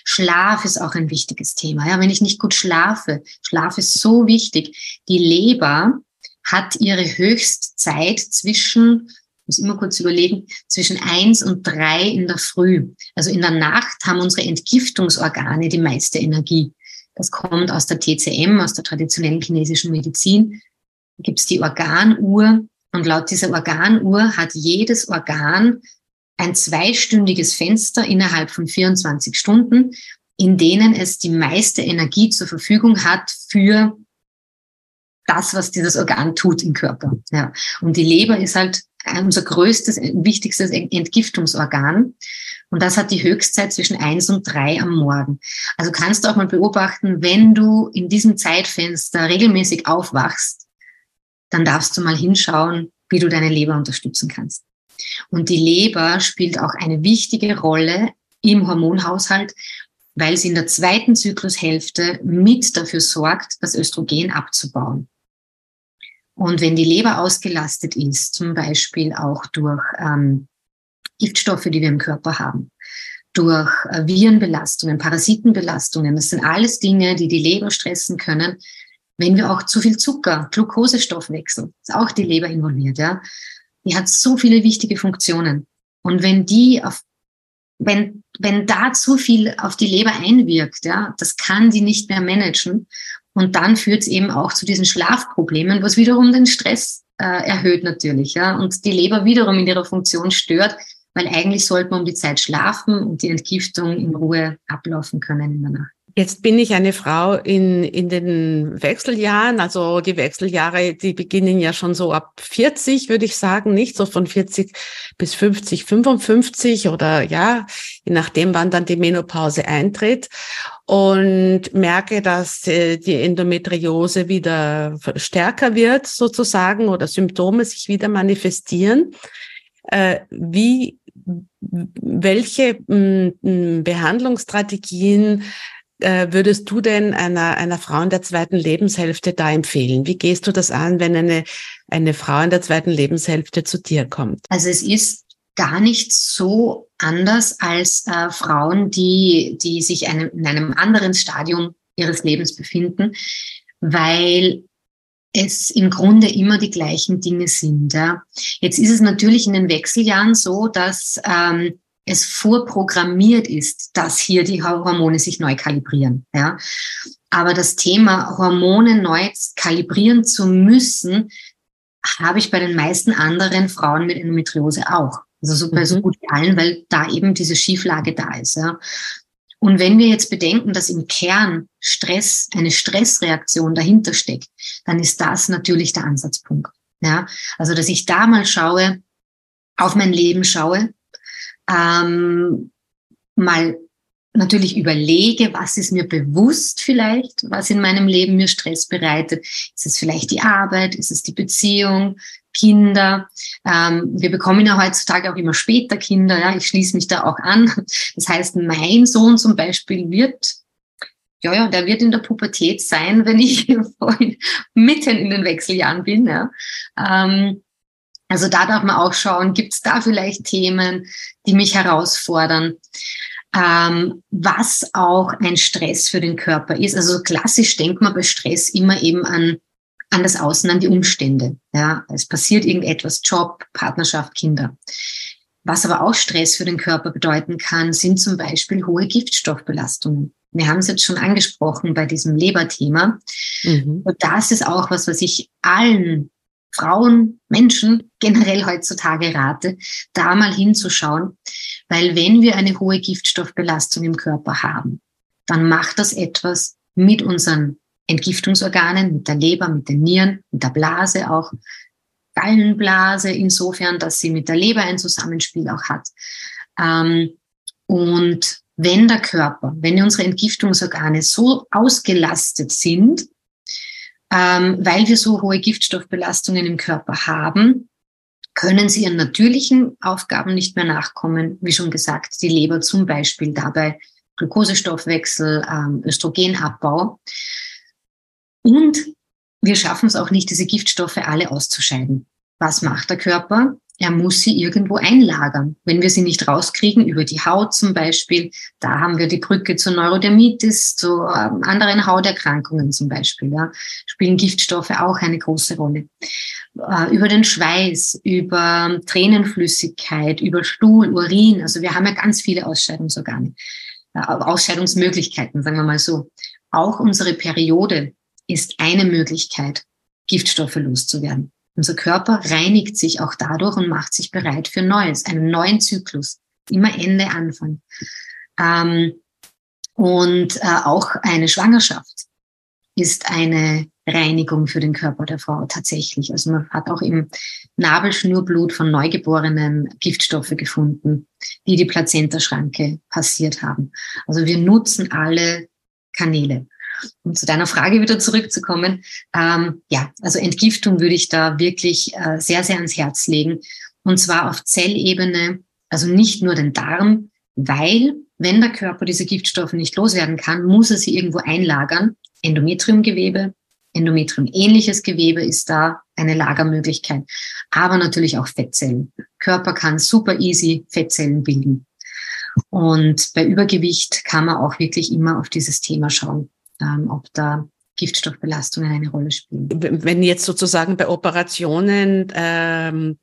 Schlaf ist auch ein wichtiges Thema. Ja, wenn ich nicht gut schlafe, Schlaf ist so wichtig. Die Leber hat ihre Höchstzeit zwischen, muss immer kurz überlegen, zwischen eins und drei in der Früh. Also in der Nacht haben unsere Entgiftungsorgane die meiste Energie. Das kommt aus der TCM, aus der traditionellen chinesischen Medizin. Da gibt es die Organuhr, und laut dieser Organuhr hat jedes Organ ein zweistündiges Fenster innerhalb von 24 Stunden, in denen es die meiste Energie zur Verfügung hat für das, was dieses Organ tut im Körper. Ja. Und die Leber ist halt unser größtes, wichtigstes Entgiftungsorgan. Und das hat die Höchstzeit zwischen eins und drei am Morgen. Also kannst du auch mal beobachten, wenn du in diesem Zeitfenster regelmäßig aufwachst, dann darfst du mal hinschauen, wie du deine Leber unterstützen kannst. Und die Leber spielt auch eine wichtige Rolle im Hormonhaushalt, weil sie in der zweiten Zyklushälfte mit dafür sorgt, das Östrogen abzubauen. Und wenn die Leber ausgelastet ist, zum Beispiel auch durch ähm, Giftstoffe, die wir im Körper haben, durch äh, Virenbelastungen, Parasitenbelastungen, das sind alles Dinge, die die Leber stressen können, wenn wir auch zu viel Zucker, Glukosestoffwechsel, ist auch die Leber involviert, ja. Die hat so viele wichtige Funktionen. Und wenn die auf, wenn, wenn da zu viel auf die Leber einwirkt, ja, das kann die nicht mehr managen. Und dann führt es eben auch zu diesen Schlafproblemen, was wiederum den Stress äh, erhöht natürlich, ja. Und die Leber wiederum in ihrer Funktion stört, weil eigentlich sollte man um die Zeit schlafen und die Entgiftung in Ruhe ablaufen können in der Nacht. Jetzt bin ich eine Frau in, in den Wechseljahren, also die Wechseljahre, die beginnen ja schon so ab 40, würde ich sagen, nicht? So von 40 bis 50, 55 oder ja, je nachdem, wann dann die Menopause eintritt. Und merke, dass äh, die Endometriose wieder stärker wird sozusagen oder Symptome sich wieder manifestieren. Äh, wie welche Behandlungsstrategien würdest du denn einer, einer Frau in der zweiten Lebenshälfte da empfehlen? Wie gehst du das an, wenn eine, eine Frau in der zweiten Lebenshälfte zu dir kommt? Also es ist gar nicht so anders als äh, Frauen, die, die sich einem, in einem anderen Stadium ihres Lebens befinden, weil es im Grunde immer die gleichen Dinge sind. Ja. Jetzt ist es natürlich in den Wechseljahren so, dass ähm, es vorprogrammiert ist, dass hier die Hormone sich neu kalibrieren. Ja. Aber das Thema Hormone neu kalibrieren zu müssen, habe ich bei den meisten anderen Frauen mit Endometriose auch. Also so bei mhm. so gut wie allen, weil da eben diese Schieflage da ist. Ja. Und wenn wir jetzt bedenken, dass im Kern Stress, eine Stressreaktion dahinter steckt, dann ist das natürlich der Ansatzpunkt. Ja, also dass ich da mal schaue, auf mein Leben schaue, ähm, mal natürlich überlege, was ist mir bewusst vielleicht, was in meinem Leben mir Stress bereitet. Ist es vielleicht die Arbeit? Ist es die Beziehung? Kinder? Ähm, wir bekommen ja heutzutage auch immer später Kinder. Ja, ich schließe mich da auch an. Das heißt, mein Sohn zum Beispiel wird ja, ja, der wird in der Pubertät sein, wenn ich mitten in den Wechseljahren bin. Ja. Ähm, also da darf man auch schauen, gibt es da vielleicht Themen, die mich herausfordern, ähm, was auch ein Stress für den Körper ist. Also klassisch denkt man bei Stress immer eben an, an das Außen, an die Umstände. Ja, es passiert irgendetwas, Job, Partnerschaft, Kinder. Was aber auch Stress für den Körper bedeuten kann, sind zum Beispiel hohe Giftstoffbelastungen. Wir haben es jetzt schon angesprochen bei diesem Leberthema. Mhm. Und das ist auch was, was ich allen Frauen, Menschen generell heutzutage rate, da mal hinzuschauen. Weil wenn wir eine hohe Giftstoffbelastung im Körper haben, dann macht das etwas mit unseren Entgiftungsorganen, mit der Leber, mit den Nieren, mit der Blase auch. Gallenblase insofern, dass sie mit der Leber ein Zusammenspiel auch hat. Ähm, und wenn der Körper, wenn unsere Entgiftungsorgane so ausgelastet sind, ähm, weil wir so hohe Giftstoffbelastungen im Körper haben, können sie ihren natürlichen Aufgaben nicht mehr nachkommen. Wie schon gesagt, die Leber zum Beispiel dabei Glukosestoffwechsel, ähm, Östrogenabbau. Und wir schaffen es auch nicht, diese Giftstoffe alle auszuscheiden. Was macht der Körper? Er muss sie irgendwo einlagern. Wenn wir sie nicht rauskriegen, über die Haut zum Beispiel, da haben wir die Brücke zur Neurodermitis, zu ähm, anderen Hauterkrankungen zum Beispiel, ja, spielen Giftstoffe auch eine große Rolle. Äh, über den Schweiß, über Tränenflüssigkeit, über Stuhl, Urin, also wir haben ja ganz viele Ausscheidungsorgane, äh, Ausscheidungsmöglichkeiten, sagen wir mal so. Auch unsere Periode ist eine Möglichkeit, Giftstoffe loszuwerden. Unser Körper reinigt sich auch dadurch und macht sich bereit für Neues, einen neuen Zyklus. Immer Ende, Anfang. Ähm, und äh, auch eine Schwangerschaft ist eine Reinigung für den Körper der Frau tatsächlich. Also man hat auch im Nabelschnurblut von Neugeborenen Giftstoffe gefunden, die die Plazentaschranke passiert haben. Also wir nutzen alle Kanäle um zu deiner Frage wieder zurückzukommen, ähm, ja, also Entgiftung würde ich da wirklich äh, sehr, sehr ans Herz legen. Und zwar auf Zellebene, also nicht nur den Darm, weil wenn der Körper diese Giftstoffe nicht loswerden kann, muss er sie irgendwo einlagern. Endometriumgewebe, Endometrium-ähnliches Gewebe ist da eine Lagermöglichkeit, aber natürlich auch Fettzellen. Körper kann super easy Fettzellen bilden. Und bei Übergewicht kann man auch wirklich immer auf dieses Thema schauen ähm, ob da Giftstoffbelastungen eine Rolle spielen. Wenn jetzt sozusagen bei Operationen, ähm,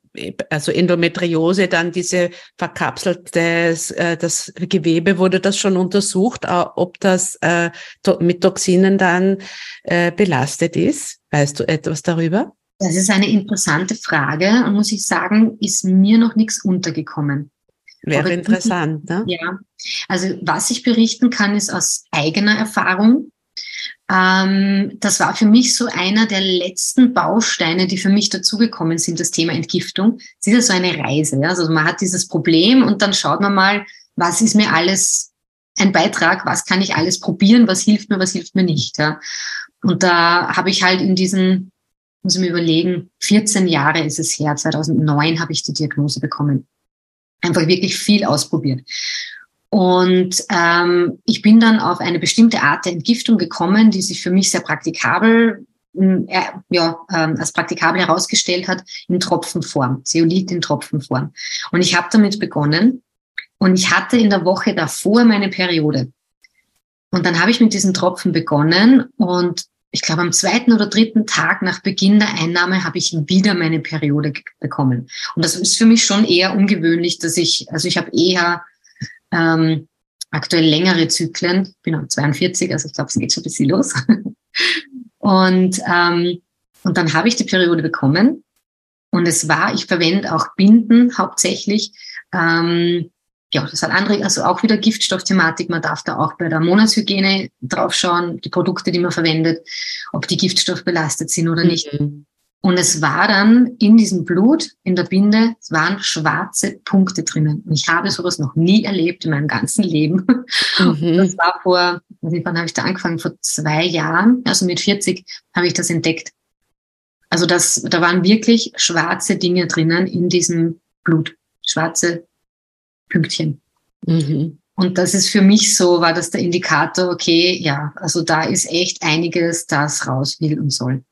also Endometriose, dann diese verkapselte äh, das Gewebe, wurde das schon untersucht, äh, ob das äh, mit Toxinen dann äh, belastet ist? Weißt du etwas darüber? Das ist eine interessante Frage und muss ich sagen, ist mir noch nichts untergekommen. Wäre interessant, ne? Ja. Also was ich berichten kann, ist aus eigener Erfahrung. Ähm, das war für mich so einer der letzten Bausteine, die für mich dazugekommen sind, das Thema Entgiftung. Es ist ja so eine Reise. Ja? Also man hat dieses Problem und dann schaut man mal, was ist mir alles ein Beitrag, was kann ich alles probieren, was hilft mir, was hilft mir nicht. Ja? Und da habe ich halt in diesen, muss ich mir überlegen, 14 Jahre ist es her, 2009 habe ich die Diagnose bekommen. Einfach wirklich viel ausprobiert. Und ähm, ich bin dann auf eine bestimmte Art der Entgiftung gekommen, die sich für mich sehr praktikabel, äh, ja, ähm, als praktikabel herausgestellt hat, in Tropfenform, Zeolit in Tropfenform. Und ich habe damit begonnen und ich hatte in der Woche davor meine Periode. Und dann habe ich mit diesen Tropfen begonnen und ich glaube, am zweiten oder dritten Tag nach Beginn der Einnahme habe ich wieder meine Periode bekommen. Und das ist für mich schon eher ungewöhnlich, dass ich, also ich habe eher ähm, aktuell längere Zyklen. Ich bin auch 42, also ich glaube, es geht schon ein bisschen los. und, ähm, und dann habe ich die Periode bekommen. Und es war, ich verwende auch Binden hauptsächlich. Ähm, ja, das hat andere, also auch wieder Giftstoffthematik. Man darf da auch bei der Monatshygiene draufschauen, die Produkte, die man verwendet, ob die giftstoffbelastet sind oder nicht. Mhm. Und es war dann in diesem Blut, in der Binde, es waren schwarze Punkte drinnen. Und ich habe sowas noch nie erlebt in meinem ganzen Leben. Mhm. Das war vor, wann habe ich da angefangen? Vor zwei Jahren, also mit 40 habe ich das entdeckt. Also das, da waren wirklich schwarze Dinge drinnen in diesem Blut. Schwarze Pünktchen. Mhm. Und das ist für mich so, war das der Indikator, okay, ja, also da ist echt einiges, das raus will und soll.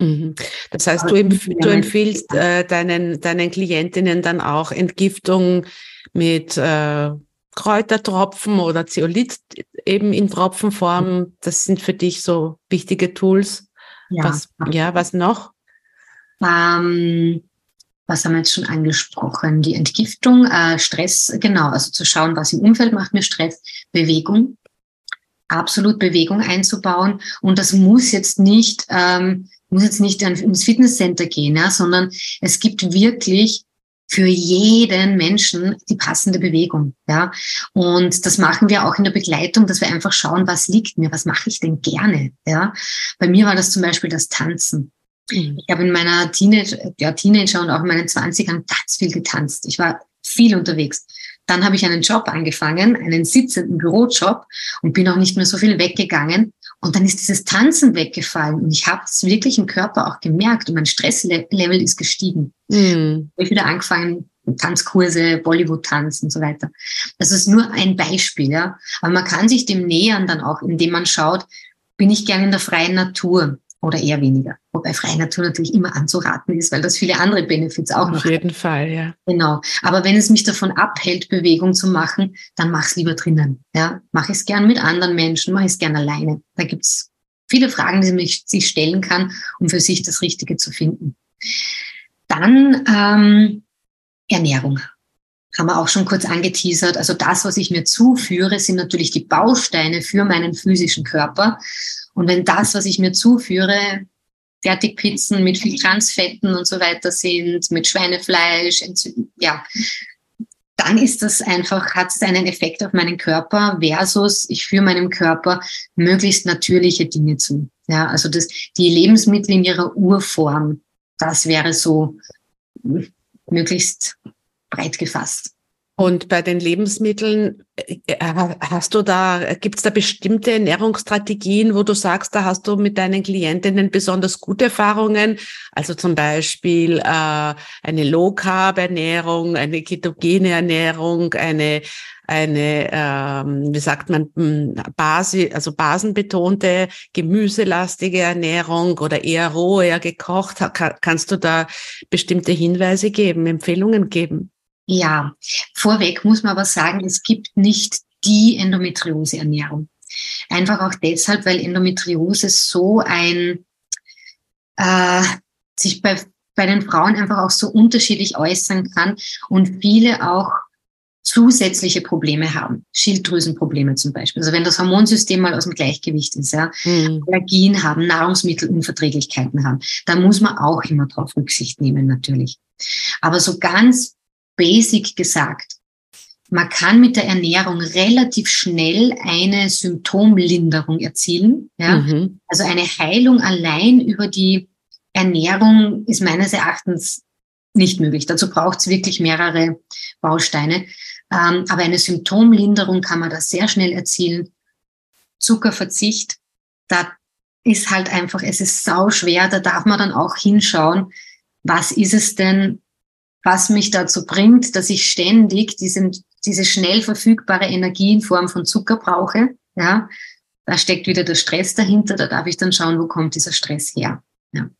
Mhm. Das heißt, du, empf du empfiehlst äh, deinen, deinen Klientinnen dann auch Entgiftung mit äh, Kräutertropfen oder Zeolit eben in Tropfenform. Das sind für dich so wichtige Tools. Ja, was, ja, was noch? Ähm, was haben wir jetzt schon angesprochen? Die Entgiftung, äh, Stress, genau, also zu schauen, was im Umfeld macht mir Stress, Bewegung, absolut Bewegung einzubauen. Und das muss jetzt nicht, ähm, muss jetzt nicht ins Fitnesscenter gehen, ja, sondern es gibt wirklich für jeden Menschen die passende Bewegung. Ja, und das machen wir auch in der Begleitung, dass wir einfach schauen, was liegt mir, was mache ich denn gerne. Ja, bei mir war das zum Beispiel das Tanzen. Mhm. Ich habe in meiner Teenage, ja, Teenager und auch in meinen Zwanzigern ganz viel getanzt. Ich war viel unterwegs. Dann habe ich einen Job angefangen, einen sitzenden Bürojob und bin auch nicht mehr so viel weggegangen. Und dann ist dieses Tanzen weggefallen und ich habe es wirklich im Körper auch gemerkt und mein Stresslevel ist gestiegen. Mhm. Ich wieder angefangen, Tanzkurse, Bollywood-Tanz und so weiter. Das ist nur ein Beispiel, ja. Aber man kann sich dem nähern dann auch, indem man schaut, bin ich gern in der freien Natur? Oder eher weniger. Wobei freie Natur natürlich immer anzuraten ist, weil das viele andere Benefits auch noch Auf jeden hat. Fall, ja. Genau. Aber wenn es mich davon abhält, Bewegung zu machen, dann mach es lieber drinnen. Ja, mach es gern mit anderen Menschen, mach es gern alleine. Da gibt's viele Fragen, die man sich stellen kann, um für sich das Richtige zu finden. Dann ähm, Ernährung haben wir auch schon kurz angeteasert. Also das, was ich mir zuführe, sind natürlich die Bausteine für meinen physischen Körper. Und wenn das, was ich mir zuführe, Fertigpizzen mit viel Transfetten und so weiter sind, mit Schweinefleisch, ja, dann ist das einfach, hat es einen Effekt auf meinen Körper versus ich führe meinem Körper möglichst natürliche Dinge zu. Ja, also das, die Lebensmittel in ihrer Urform, das wäre so möglichst breit gefasst. Und bei den Lebensmitteln, äh, hast du da, gibt es da bestimmte Ernährungsstrategien, wo du sagst, da hast du mit deinen Klientinnen besonders gute Erfahrungen? Also zum Beispiel äh, eine Low-Carb-Ernährung, eine ketogene Ernährung, eine eine, ähm, wie sagt man, hm, Basi, also basenbetonte, gemüselastige Ernährung oder eher roh, eher gekocht. Kannst du da bestimmte Hinweise geben, Empfehlungen geben? Ja, vorweg muss man aber sagen, es gibt nicht die Endometriose-Ernährung. Einfach auch deshalb, weil Endometriose so ein, äh, sich bei, bei den Frauen einfach auch so unterschiedlich äußern kann und viele auch zusätzliche Probleme haben. Schilddrüsenprobleme zum Beispiel. Also wenn das Hormonsystem mal aus dem Gleichgewicht ist, ja, mhm. Allergien haben, Nahrungsmittelunverträglichkeiten haben, da muss man auch immer drauf Rücksicht nehmen, natürlich. Aber so ganz basic gesagt, man kann mit der Ernährung relativ schnell eine Symptomlinderung erzielen. Ja? Mhm. Also eine Heilung allein über die Ernährung ist meines Erachtens nicht möglich. Dazu braucht es wirklich mehrere Bausteine. Ähm, aber eine Symptomlinderung kann man da sehr schnell erzielen. Zuckerverzicht, da ist halt einfach, es ist sau schwer. Da darf man dann auch hinschauen, was ist es denn, was mich dazu bringt, dass ich ständig diesen, diese schnell verfügbare Energie in Form von Zucker brauche. Ja, da steckt wieder der Stress dahinter. Da darf ich dann schauen, wo kommt dieser Stress her. Ja.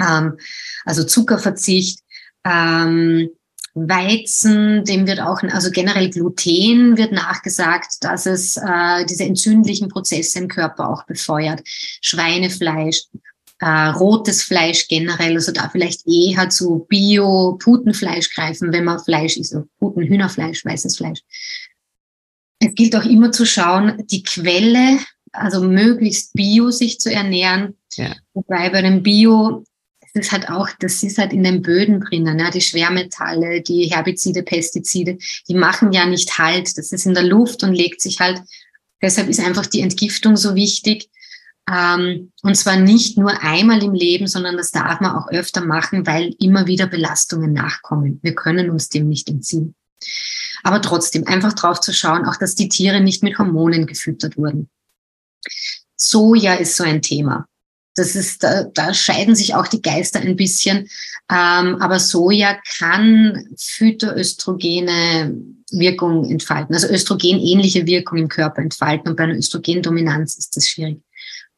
Ähm, also Zuckerverzicht, ähm, Weizen, dem wird auch, also generell Gluten wird nachgesagt, dass es äh, diese entzündlichen Prozesse im Körper auch befeuert. Schweinefleisch, äh, rotes Fleisch generell, also da vielleicht eher zu Bio-Putenfleisch greifen, wenn man Fleisch isst, also Puten-Hühnerfleisch, weißes Fleisch. Es gilt auch immer zu schauen, die Quelle, also möglichst bio sich zu ernähren. Ja. Wobei bei dem Bio, das ist halt auch, das ist halt in den Böden drinnen, ja, die Schwermetalle, die Herbizide, Pestizide, die machen ja nicht Halt. Das ist in der Luft und legt sich halt. Deshalb ist einfach die Entgiftung so wichtig, und zwar nicht nur einmal im Leben, sondern das darf man auch öfter machen, weil immer wieder Belastungen nachkommen. Wir können uns dem nicht entziehen. Aber trotzdem einfach drauf zu schauen, auch dass die Tiere nicht mit Hormonen gefüttert wurden. Soja ist so ein Thema. das ist, da, da scheiden sich auch die Geister ein bisschen. Ähm, aber Soja kann phytoöstrogene Wirkung entfalten, also östrogenähnliche Wirkung im Körper entfalten. Und bei einer Östrogendominanz ist das schwierig.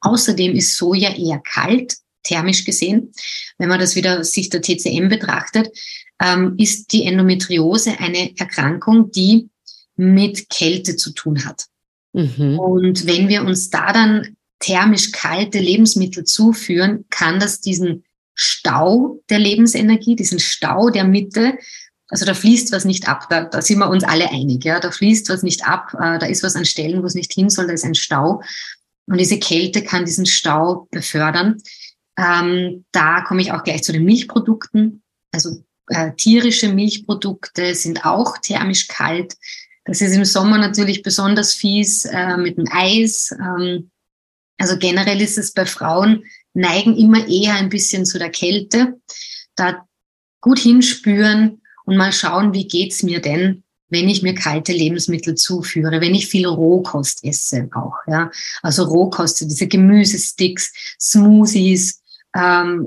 Außerdem ist Soja eher kalt, thermisch gesehen. Wenn man das wieder aus Sicht der TCM betrachtet, ähm, ist die Endometriose eine Erkrankung, die mit Kälte zu tun hat. Mhm. Und wenn wir uns da dann thermisch kalte Lebensmittel zuführen, kann das diesen Stau der Lebensenergie, diesen Stau der Mitte, also da fließt was nicht ab, da, da sind wir uns alle einig, ja, da fließt was nicht ab, äh, da ist was an Stellen, wo es nicht hin soll, da ist ein Stau. Und diese Kälte kann diesen Stau befördern. Ähm, da komme ich auch gleich zu den Milchprodukten. Also äh, tierische Milchprodukte sind auch thermisch kalt. Das ist im Sommer natürlich besonders fies äh, mit dem Eis. Ähm, also generell ist es bei Frauen neigen immer eher ein bisschen zu der Kälte. Da gut hinspüren und mal schauen, wie geht's mir denn, wenn ich mir kalte Lebensmittel zuführe, wenn ich viel Rohkost esse auch, ja. Also Rohkost, diese Gemüsesticks, Smoothies, ähm,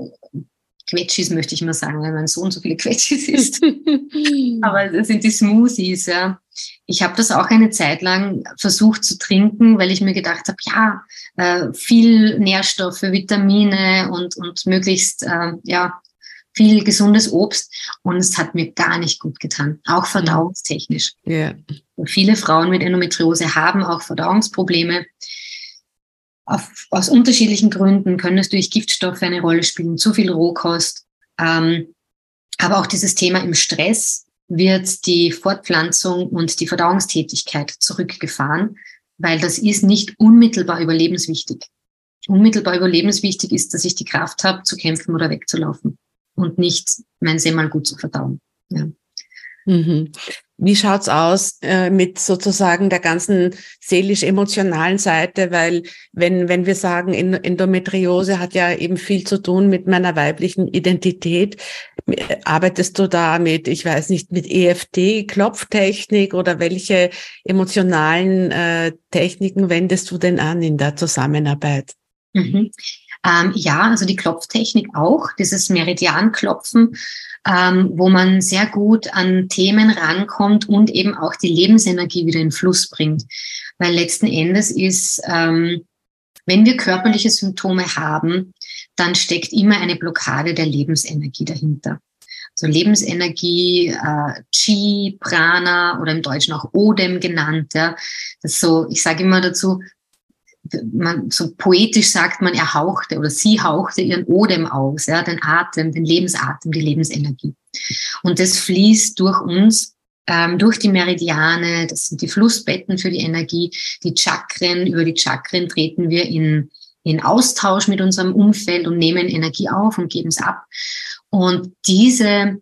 Quetschis möchte ich mal sagen, weil mein Sohn so viele Quetschis isst. Aber das sind die Smoothies, ja. Ich habe das auch eine Zeit lang versucht zu trinken, weil ich mir gedacht habe, ja, äh, viel Nährstoffe, Vitamine und, und möglichst, äh, ja, viel gesundes Obst. Und es hat mir gar nicht gut getan, auch verdauungstechnisch. Yeah. Viele Frauen mit Endometriose haben auch Verdauungsprobleme. Auf, aus unterschiedlichen Gründen können es durch Giftstoffe eine Rolle spielen, zu viel Rohkost. Ähm, aber auch dieses Thema im Stress wird die Fortpflanzung und die Verdauungstätigkeit zurückgefahren, weil das ist nicht unmittelbar überlebenswichtig. Unmittelbar überlebenswichtig ist, dass ich die Kraft habe, zu kämpfen oder wegzulaufen und nicht mein Semmel gut zu verdauen. Ja. Mhm. Wie schaut's aus äh, mit sozusagen der ganzen seelisch-emotionalen Seite? Weil wenn, wenn wir sagen, Endometriose hat ja eben viel zu tun mit meiner weiblichen Identität, arbeitest du da mit, ich weiß nicht, mit EFT, Klopftechnik oder welche emotionalen äh, Techniken wendest du denn an in der Zusammenarbeit? Mhm. Ähm, ja, also die Klopftechnik auch, dieses Meridianklopfen ähm, wo man sehr gut an Themen rankommt und eben auch die Lebensenergie wieder in Fluss bringt. Weil letzten Endes ist, ähm, wenn wir körperliche Symptome haben, dann steckt immer eine Blockade der Lebensenergie dahinter. So Lebensenergie, äh, Prana oder im Deutschen auch Odem genannt. Ja. Das so, ich sage immer dazu, man so poetisch sagt man, er hauchte oder sie hauchte ihren Odem aus, ja, den Atem, den Lebensatem, die Lebensenergie. Und das fließt durch uns, ähm, durch die Meridiane, das sind die Flussbetten für die Energie, die Chakren, über die Chakren treten wir in, in Austausch mit unserem Umfeld und nehmen Energie auf und geben es ab. Und diese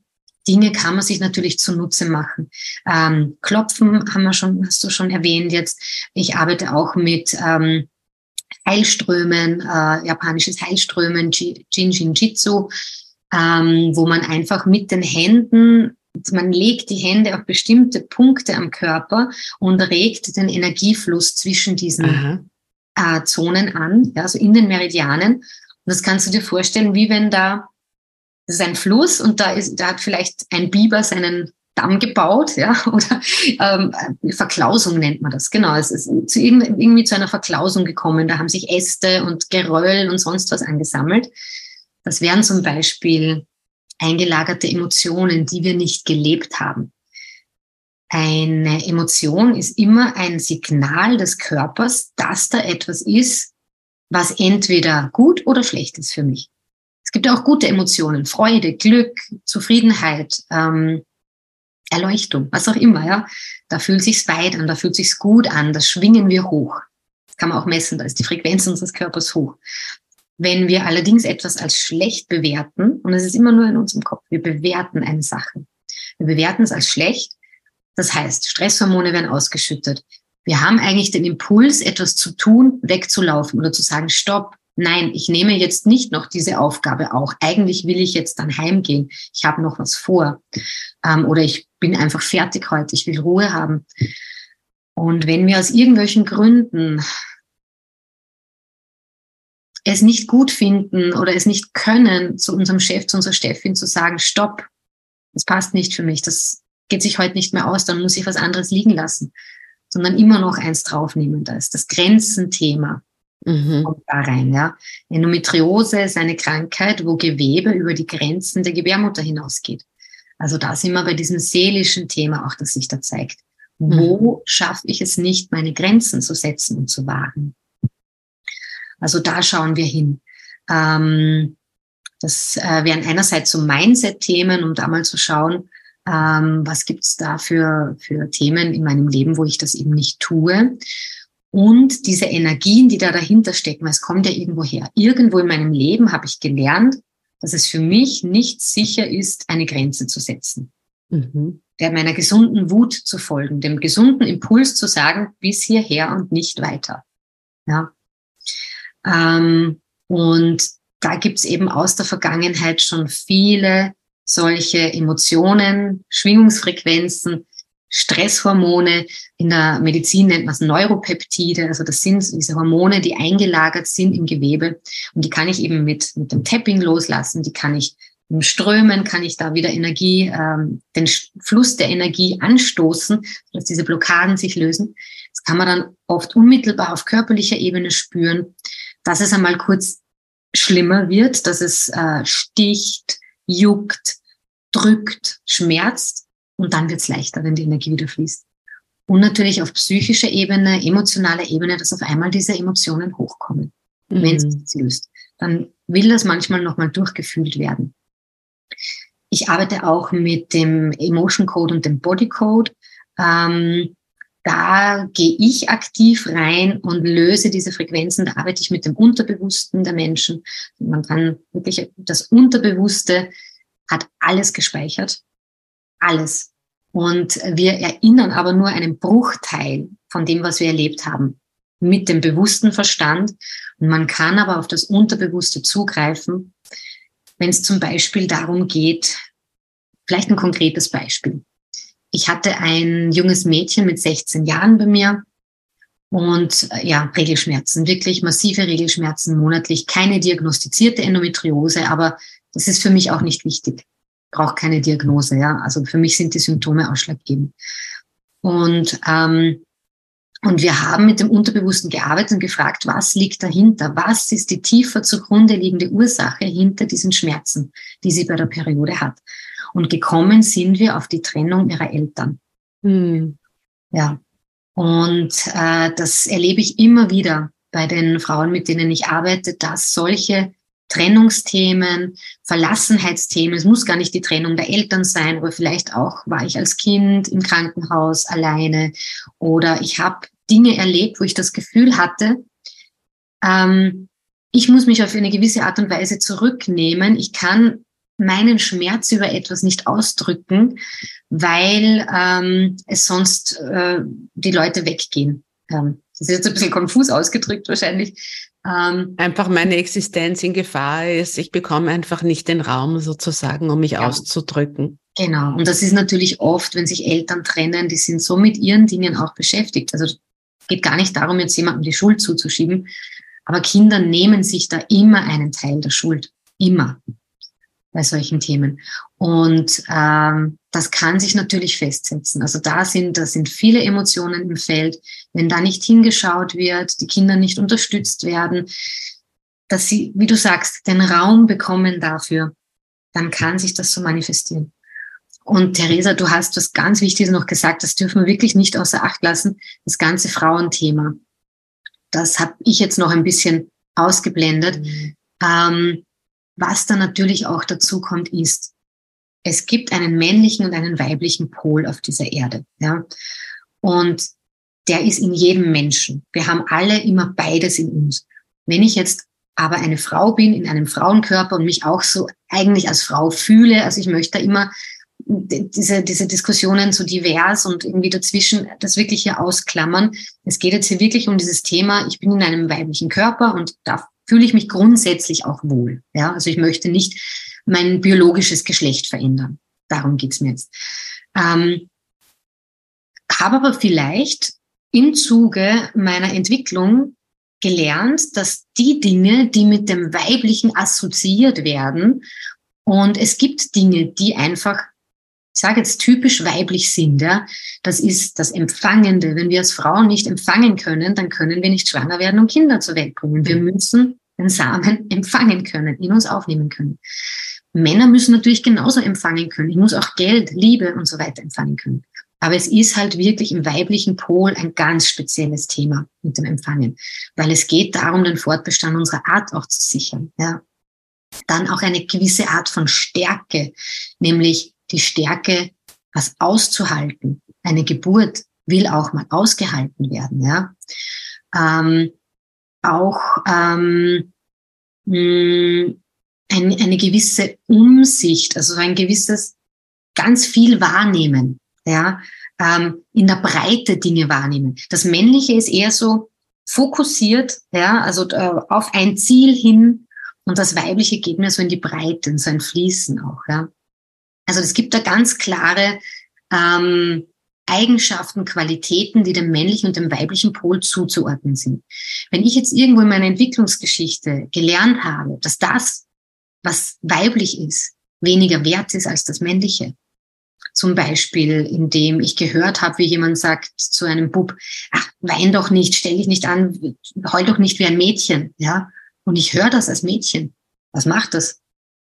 Dinge kann man sich natürlich zunutze machen. Ähm, Klopfen haben wir schon, hast du schon erwähnt jetzt. Ich arbeite auch mit ähm, Heilströmen, äh, japanisches Heilströmen, Jin Jitsu, ähm, wo man einfach mit den Händen man legt die Hände auf bestimmte Punkte am Körper und regt den Energiefluss zwischen diesen äh, Zonen an, ja, also in den Meridianen. Und das kannst du dir vorstellen, wie wenn da, das ist ein Fluss und da ist, da hat vielleicht ein Biber seinen Damm gebaut, ja, oder ähm, Verklausung nennt man das. Genau, es ist zu irgendwie zu einer Verklausung gekommen. Da haben sich Äste und Geröll und sonst was angesammelt. Das wären zum Beispiel eingelagerte Emotionen, die wir nicht gelebt haben. Eine Emotion ist immer ein Signal des Körpers, dass da etwas ist, was entweder gut oder schlecht ist für mich. Es gibt auch gute Emotionen, Freude, Glück, Zufriedenheit, ähm, Erleuchtung, was auch immer, ja. Da fühlt sich's weit an, da fühlt sich's gut an, das schwingen wir hoch. Das kann man auch messen, da ist die Frequenz unseres Körpers hoch. Wenn wir allerdings etwas als schlecht bewerten, und es ist immer nur in unserem Kopf, wir bewerten eine Sache. Wir bewerten es als schlecht. Das heißt, Stresshormone werden ausgeschüttet. Wir haben eigentlich den Impuls, etwas zu tun, wegzulaufen oder zu sagen, stopp, nein, ich nehme jetzt nicht noch diese Aufgabe auch. Eigentlich will ich jetzt dann heimgehen. Ich habe noch was vor. Ähm, oder ich bin einfach fertig heute. Ich will Ruhe haben. Und wenn wir aus irgendwelchen Gründen es nicht gut finden oder es nicht können, zu unserem Chef, zu unserer Chefin zu sagen, stopp, das passt nicht für mich, das geht sich heute nicht mehr aus, dann muss ich was anderes liegen lassen, sondern immer noch eins draufnehmen. Da ist das Grenzenthema. Mhm. Kommt da rein, ja. Endometriose ist eine Krankheit, wo Gewebe über die Grenzen der Gebärmutter hinausgeht. Also da sind wir bei diesem seelischen Thema auch, das sich da zeigt. Wo mhm. schaffe ich es nicht, meine Grenzen zu setzen und zu wagen? Also da schauen wir hin. Ähm, das äh, wären einerseits so Mindset-Themen, um da mal zu schauen, ähm, was gibt's da für, für Themen in meinem Leben, wo ich das eben nicht tue. Und diese Energien, die da dahinter stecken, es kommt ja irgendwo her. Irgendwo in meinem Leben habe ich gelernt, dass es für mich nicht sicher ist, eine Grenze zu setzen. Mhm. Der meiner gesunden Wut zu folgen, dem gesunden Impuls zu sagen, bis hierher und nicht weiter. Ja. Ähm, und da gibt's eben aus der Vergangenheit schon viele solche Emotionen, Schwingungsfrequenzen, Stresshormone. In der Medizin nennt man es Neuropeptide. Also das sind diese Hormone, die eingelagert sind im Gewebe. Und die kann ich eben mit, mit dem Tapping loslassen. Die kann ich im Strömen, kann ich da wieder Energie, ähm, den Fluss der Energie anstoßen, dass diese Blockaden sich lösen. Das kann man dann oft unmittelbar auf körperlicher Ebene spüren, dass es einmal kurz schlimmer wird, dass es äh, sticht, juckt, drückt, schmerzt und dann wird es leichter, wenn die Energie wieder fließt. Und natürlich auf psychischer Ebene, emotionaler Ebene, dass auf einmal diese Emotionen hochkommen, mhm. wenn es sich löst. Dann will das manchmal nochmal durchgefühlt werden. Ich arbeite auch mit dem Emotion Code und dem Body Code. Ähm, da gehe ich aktiv rein und löse diese Frequenzen. Da arbeite ich mit dem Unterbewussten der Menschen. Man kann wirklich das Unterbewusste hat alles gespeichert. Alles. Und wir erinnern aber nur einen Bruchteil von dem, was wir erlebt haben, mit dem bewussten Verstand. Und man kann aber auf das Unterbewusste zugreifen, wenn es zum Beispiel darum geht, vielleicht ein konkretes Beispiel. Ich hatte ein junges Mädchen mit 16 Jahren bei mir und ja, Regelschmerzen, wirklich massive Regelschmerzen monatlich, keine diagnostizierte Endometriose, aber das ist für mich auch nicht wichtig. Braucht keine Diagnose, ja. Also für mich sind die Symptome ausschlaggebend. Und, ähm, und wir haben mit dem Unterbewussten gearbeitet und gefragt, was liegt dahinter? Was ist die tiefer zugrunde liegende Ursache hinter diesen Schmerzen, die sie bei der Periode hat? Und gekommen sind wir auf die Trennung ihrer Eltern. Hm. Ja. Und äh, das erlebe ich immer wieder bei den Frauen, mit denen ich arbeite, dass solche Trennungsthemen, Verlassenheitsthemen. Es muss gar nicht die Trennung der Eltern sein, aber vielleicht auch war ich als Kind im Krankenhaus alleine oder ich habe Dinge erlebt, wo ich das Gefühl hatte, ähm, ich muss mich auf eine gewisse Art und Weise zurücknehmen. Ich kann meinen Schmerz über etwas nicht ausdrücken, weil ähm, es sonst äh, die Leute weggehen. Ähm, das ist jetzt ein bisschen konfus ausgedrückt wahrscheinlich, ähm, einfach meine Existenz in Gefahr ist. Ich bekomme einfach nicht den Raum sozusagen, um mich ja. auszudrücken. Genau. Und das ist natürlich oft, wenn sich Eltern trennen, die sind so mit ihren Dingen auch beschäftigt. Also geht gar nicht darum, jetzt jemandem die Schuld zuzuschieben. Aber Kinder nehmen sich da immer einen Teil der Schuld. Immer bei solchen Themen. Und ähm, das kann sich natürlich festsetzen. Also da sind, da sind viele Emotionen im Feld. Wenn da nicht hingeschaut wird, die Kinder nicht unterstützt werden, dass sie, wie du sagst, den Raum bekommen dafür, dann kann sich das so manifestieren. Und Theresa, du hast was ganz Wichtiges noch gesagt, das dürfen wir wirklich nicht außer Acht lassen, das ganze Frauenthema. Das habe ich jetzt noch ein bisschen ausgeblendet. Mhm. Ähm, was da natürlich auch dazu kommt, ist, es gibt einen männlichen und einen weiblichen Pol auf dieser Erde. Ja? Und der ist in jedem Menschen. Wir haben alle immer beides in uns. Wenn ich jetzt aber eine Frau bin in einem Frauenkörper und mich auch so eigentlich als Frau fühle, also ich möchte immer diese, diese Diskussionen so divers und irgendwie dazwischen das wirklich hier ausklammern. Es geht jetzt hier wirklich um dieses Thema, ich bin in einem weiblichen Körper und da fühle ich mich grundsätzlich auch wohl. Ja, also ich möchte nicht mein biologisches Geschlecht verändern. Darum geht's mir jetzt. Ähm, habe aber vielleicht im Zuge meiner Entwicklung gelernt, dass die Dinge, die mit dem Weiblichen assoziiert werden, und es gibt Dinge, die einfach, ich sage jetzt typisch weiblich sind, ja, das ist das Empfangende. Wenn wir als Frauen nicht empfangen können, dann können wir nicht schwanger werden und Kinder zur Welt bringen. Wir müssen den Samen empfangen können, in uns aufnehmen können. Männer müssen natürlich genauso empfangen können. Ich muss auch Geld, Liebe und so weiter empfangen können. Aber es ist halt wirklich im weiblichen Pol ein ganz spezielles Thema mit dem Empfangen, weil es geht darum, den Fortbestand unserer Art auch zu sichern. Ja. Dann auch eine gewisse Art von Stärke, nämlich die Stärke, was auszuhalten. Eine Geburt will auch mal ausgehalten werden. Ja. Ähm, auch ähm, mh, hm, ein, eine gewisse Umsicht, also ein gewisses ganz viel Wahrnehmen ja, ähm, in der Breite Dinge wahrnehmen. Das Männliche ist eher so fokussiert, ja, also äh, auf ein Ziel hin und das Weibliche geht mir so in die Breite, in so ein Fließen auch, ja. Also es gibt da ganz klare ähm, Eigenschaften, Qualitäten, die dem männlichen und dem weiblichen Pol zuzuordnen sind. Wenn ich jetzt irgendwo in meiner Entwicklungsgeschichte gelernt habe, dass das, was weiblich ist, weniger wert ist als das männliche, zum Beispiel, indem ich gehört habe, wie jemand sagt zu einem Bub, ach, wein doch nicht, stell dich nicht an, heul doch nicht wie ein Mädchen, ja. Und ich höre das als Mädchen. Was macht das?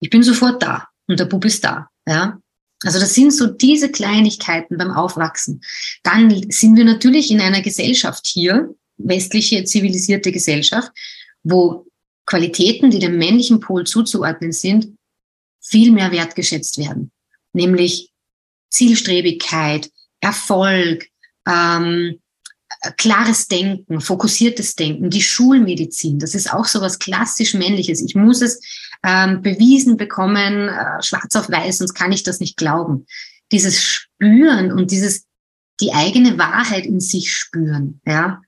Ich bin sofort da und der Bub ist da, ja. Also das sind so diese Kleinigkeiten beim Aufwachsen. Dann sind wir natürlich in einer Gesellschaft hier, westliche zivilisierte Gesellschaft, wo Qualitäten, die dem männlichen Pol zuzuordnen sind, viel mehr wertgeschätzt werden. Nämlich Zielstrebigkeit, Erfolg, ähm, klares Denken, fokussiertes Denken, die Schulmedizin, das ist auch so was klassisch männliches. Ich muss es ähm, bewiesen bekommen, äh, schwarz auf weiß, sonst kann ich das nicht glauben. Dieses Spüren und dieses die eigene Wahrheit in sich spüren, ja.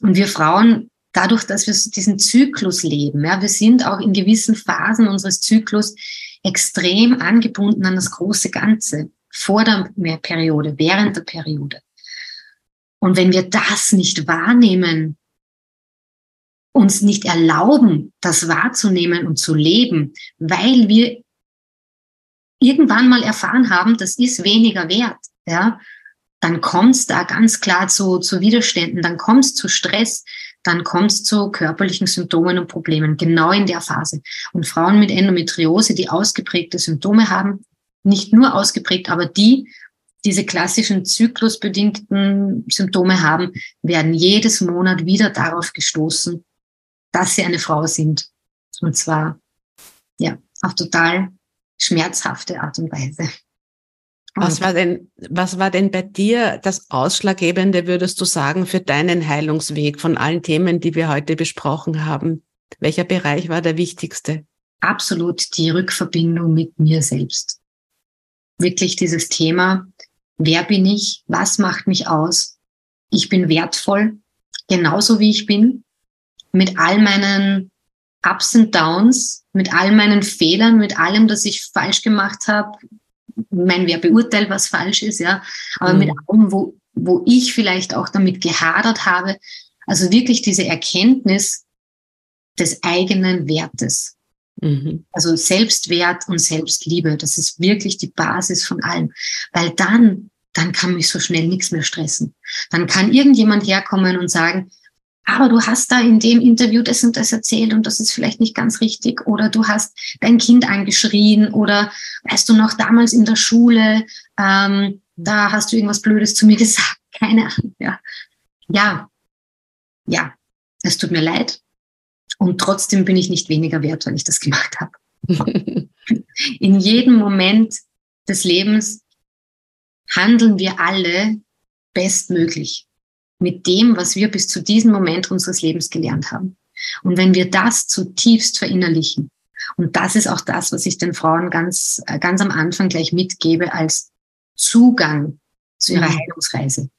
Und wir Frauen, dadurch, dass wir diesen Zyklus leben, ja, wir sind auch in gewissen Phasen unseres Zyklus extrem angebunden an das große Ganze, vor der Periode, während der Periode. Und wenn wir das nicht wahrnehmen, uns nicht erlauben, das wahrzunehmen und zu leben, weil wir irgendwann mal erfahren haben, das ist weniger wert, ja, dann kommt es da ganz klar zu, zu Widerständen, dann kommt es zu Stress, dann kommt es zu körperlichen Symptomen und Problemen, genau in der Phase. Und Frauen mit Endometriose, die ausgeprägte Symptome haben, nicht nur ausgeprägt, aber die diese klassischen zyklusbedingten Symptome haben, werden jedes Monat wieder darauf gestoßen, dass sie eine Frau sind. Und zwar, ja, auf total schmerzhafte Art und Weise. Was war denn, was war denn bei dir das Ausschlaggebende, würdest du sagen, für deinen Heilungsweg von allen Themen, die wir heute besprochen haben? Welcher Bereich war der wichtigste? Absolut die Rückverbindung mit mir selbst. Wirklich dieses Thema, wer bin ich? Was macht mich aus? Ich bin wertvoll, genauso wie ich bin, mit all meinen Ups und Downs, mit all meinen Fehlern, mit allem, das ich falsch gemacht habe, ich meine, wer beurteilt, was falsch ist, ja, aber mhm. mit allem, wo, wo ich vielleicht auch damit gehadert habe, also wirklich diese Erkenntnis des eigenen Wertes. Mhm. Also Selbstwert und Selbstliebe, das ist wirklich die Basis von allem. Weil dann, dann kann mich so schnell nichts mehr stressen. Dann kann irgendjemand herkommen und sagen, aber du hast da in dem Interview das und das erzählt und das ist vielleicht nicht ganz richtig. Oder du hast dein Kind angeschrien oder weißt du noch damals in der Schule, ähm, da hast du irgendwas Blödes zu mir gesagt, keine Ahnung, ja. Ja, ja, es tut mir leid. Und trotzdem bin ich nicht weniger wert, weil ich das gemacht habe. in jedem Moment des Lebens handeln wir alle bestmöglich mit dem, was wir bis zu diesem Moment unseres Lebens gelernt haben. Und wenn wir das zutiefst verinnerlichen, und das ist auch das, was ich den Frauen ganz, äh, ganz am Anfang gleich mitgebe als Zugang zu ihrer mhm. Heilungsreise.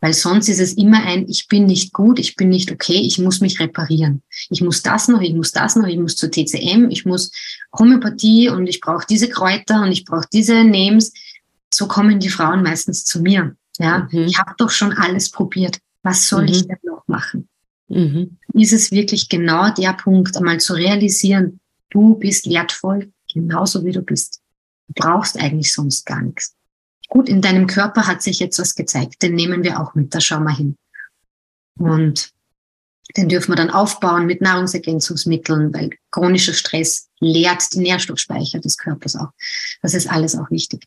Weil sonst ist es immer ein, ich bin nicht gut, ich bin nicht okay, ich muss mich reparieren. Ich muss das noch, ich muss das noch, ich muss zur TCM, ich muss Homöopathie und ich brauche diese Kräuter und ich brauche diese Names. So kommen die Frauen meistens zu mir. Ja, mhm. ich habe doch schon alles probiert. Was soll mhm. ich denn noch machen? Mhm. Ist es wirklich genau der Punkt, einmal zu realisieren, du bist wertvoll, genauso wie du bist. Du brauchst eigentlich sonst gar nichts. Gut, in deinem Körper hat sich jetzt was gezeigt, den nehmen wir auch mit, da schauen wir hin. Und den dürfen wir dann aufbauen mit Nahrungsergänzungsmitteln, weil chronischer Stress leert die Nährstoffspeicher des Körpers auch. Das ist alles auch wichtig.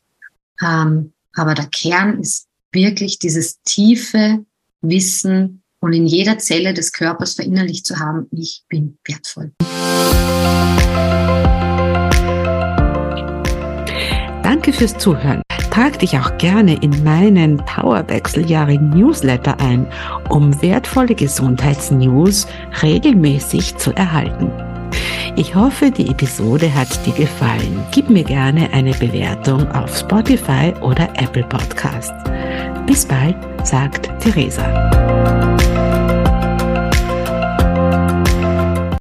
Ähm, aber der Kern ist wirklich dieses tiefe Wissen und in jeder Zelle des Körpers verinnerlicht zu haben, ich bin wertvoll. Danke fürs Zuhören. Trag dich auch gerne in meinen Powerwechseljahre Newsletter ein, um wertvolle Gesundheitsnews regelmäßig zu erhalten. Ich hoffe, die Episode hat dir gefallen. Gib mir gerne eine Bewertung auf Spotify oder Apple Podcasts. Bis bald, sagt Theresa.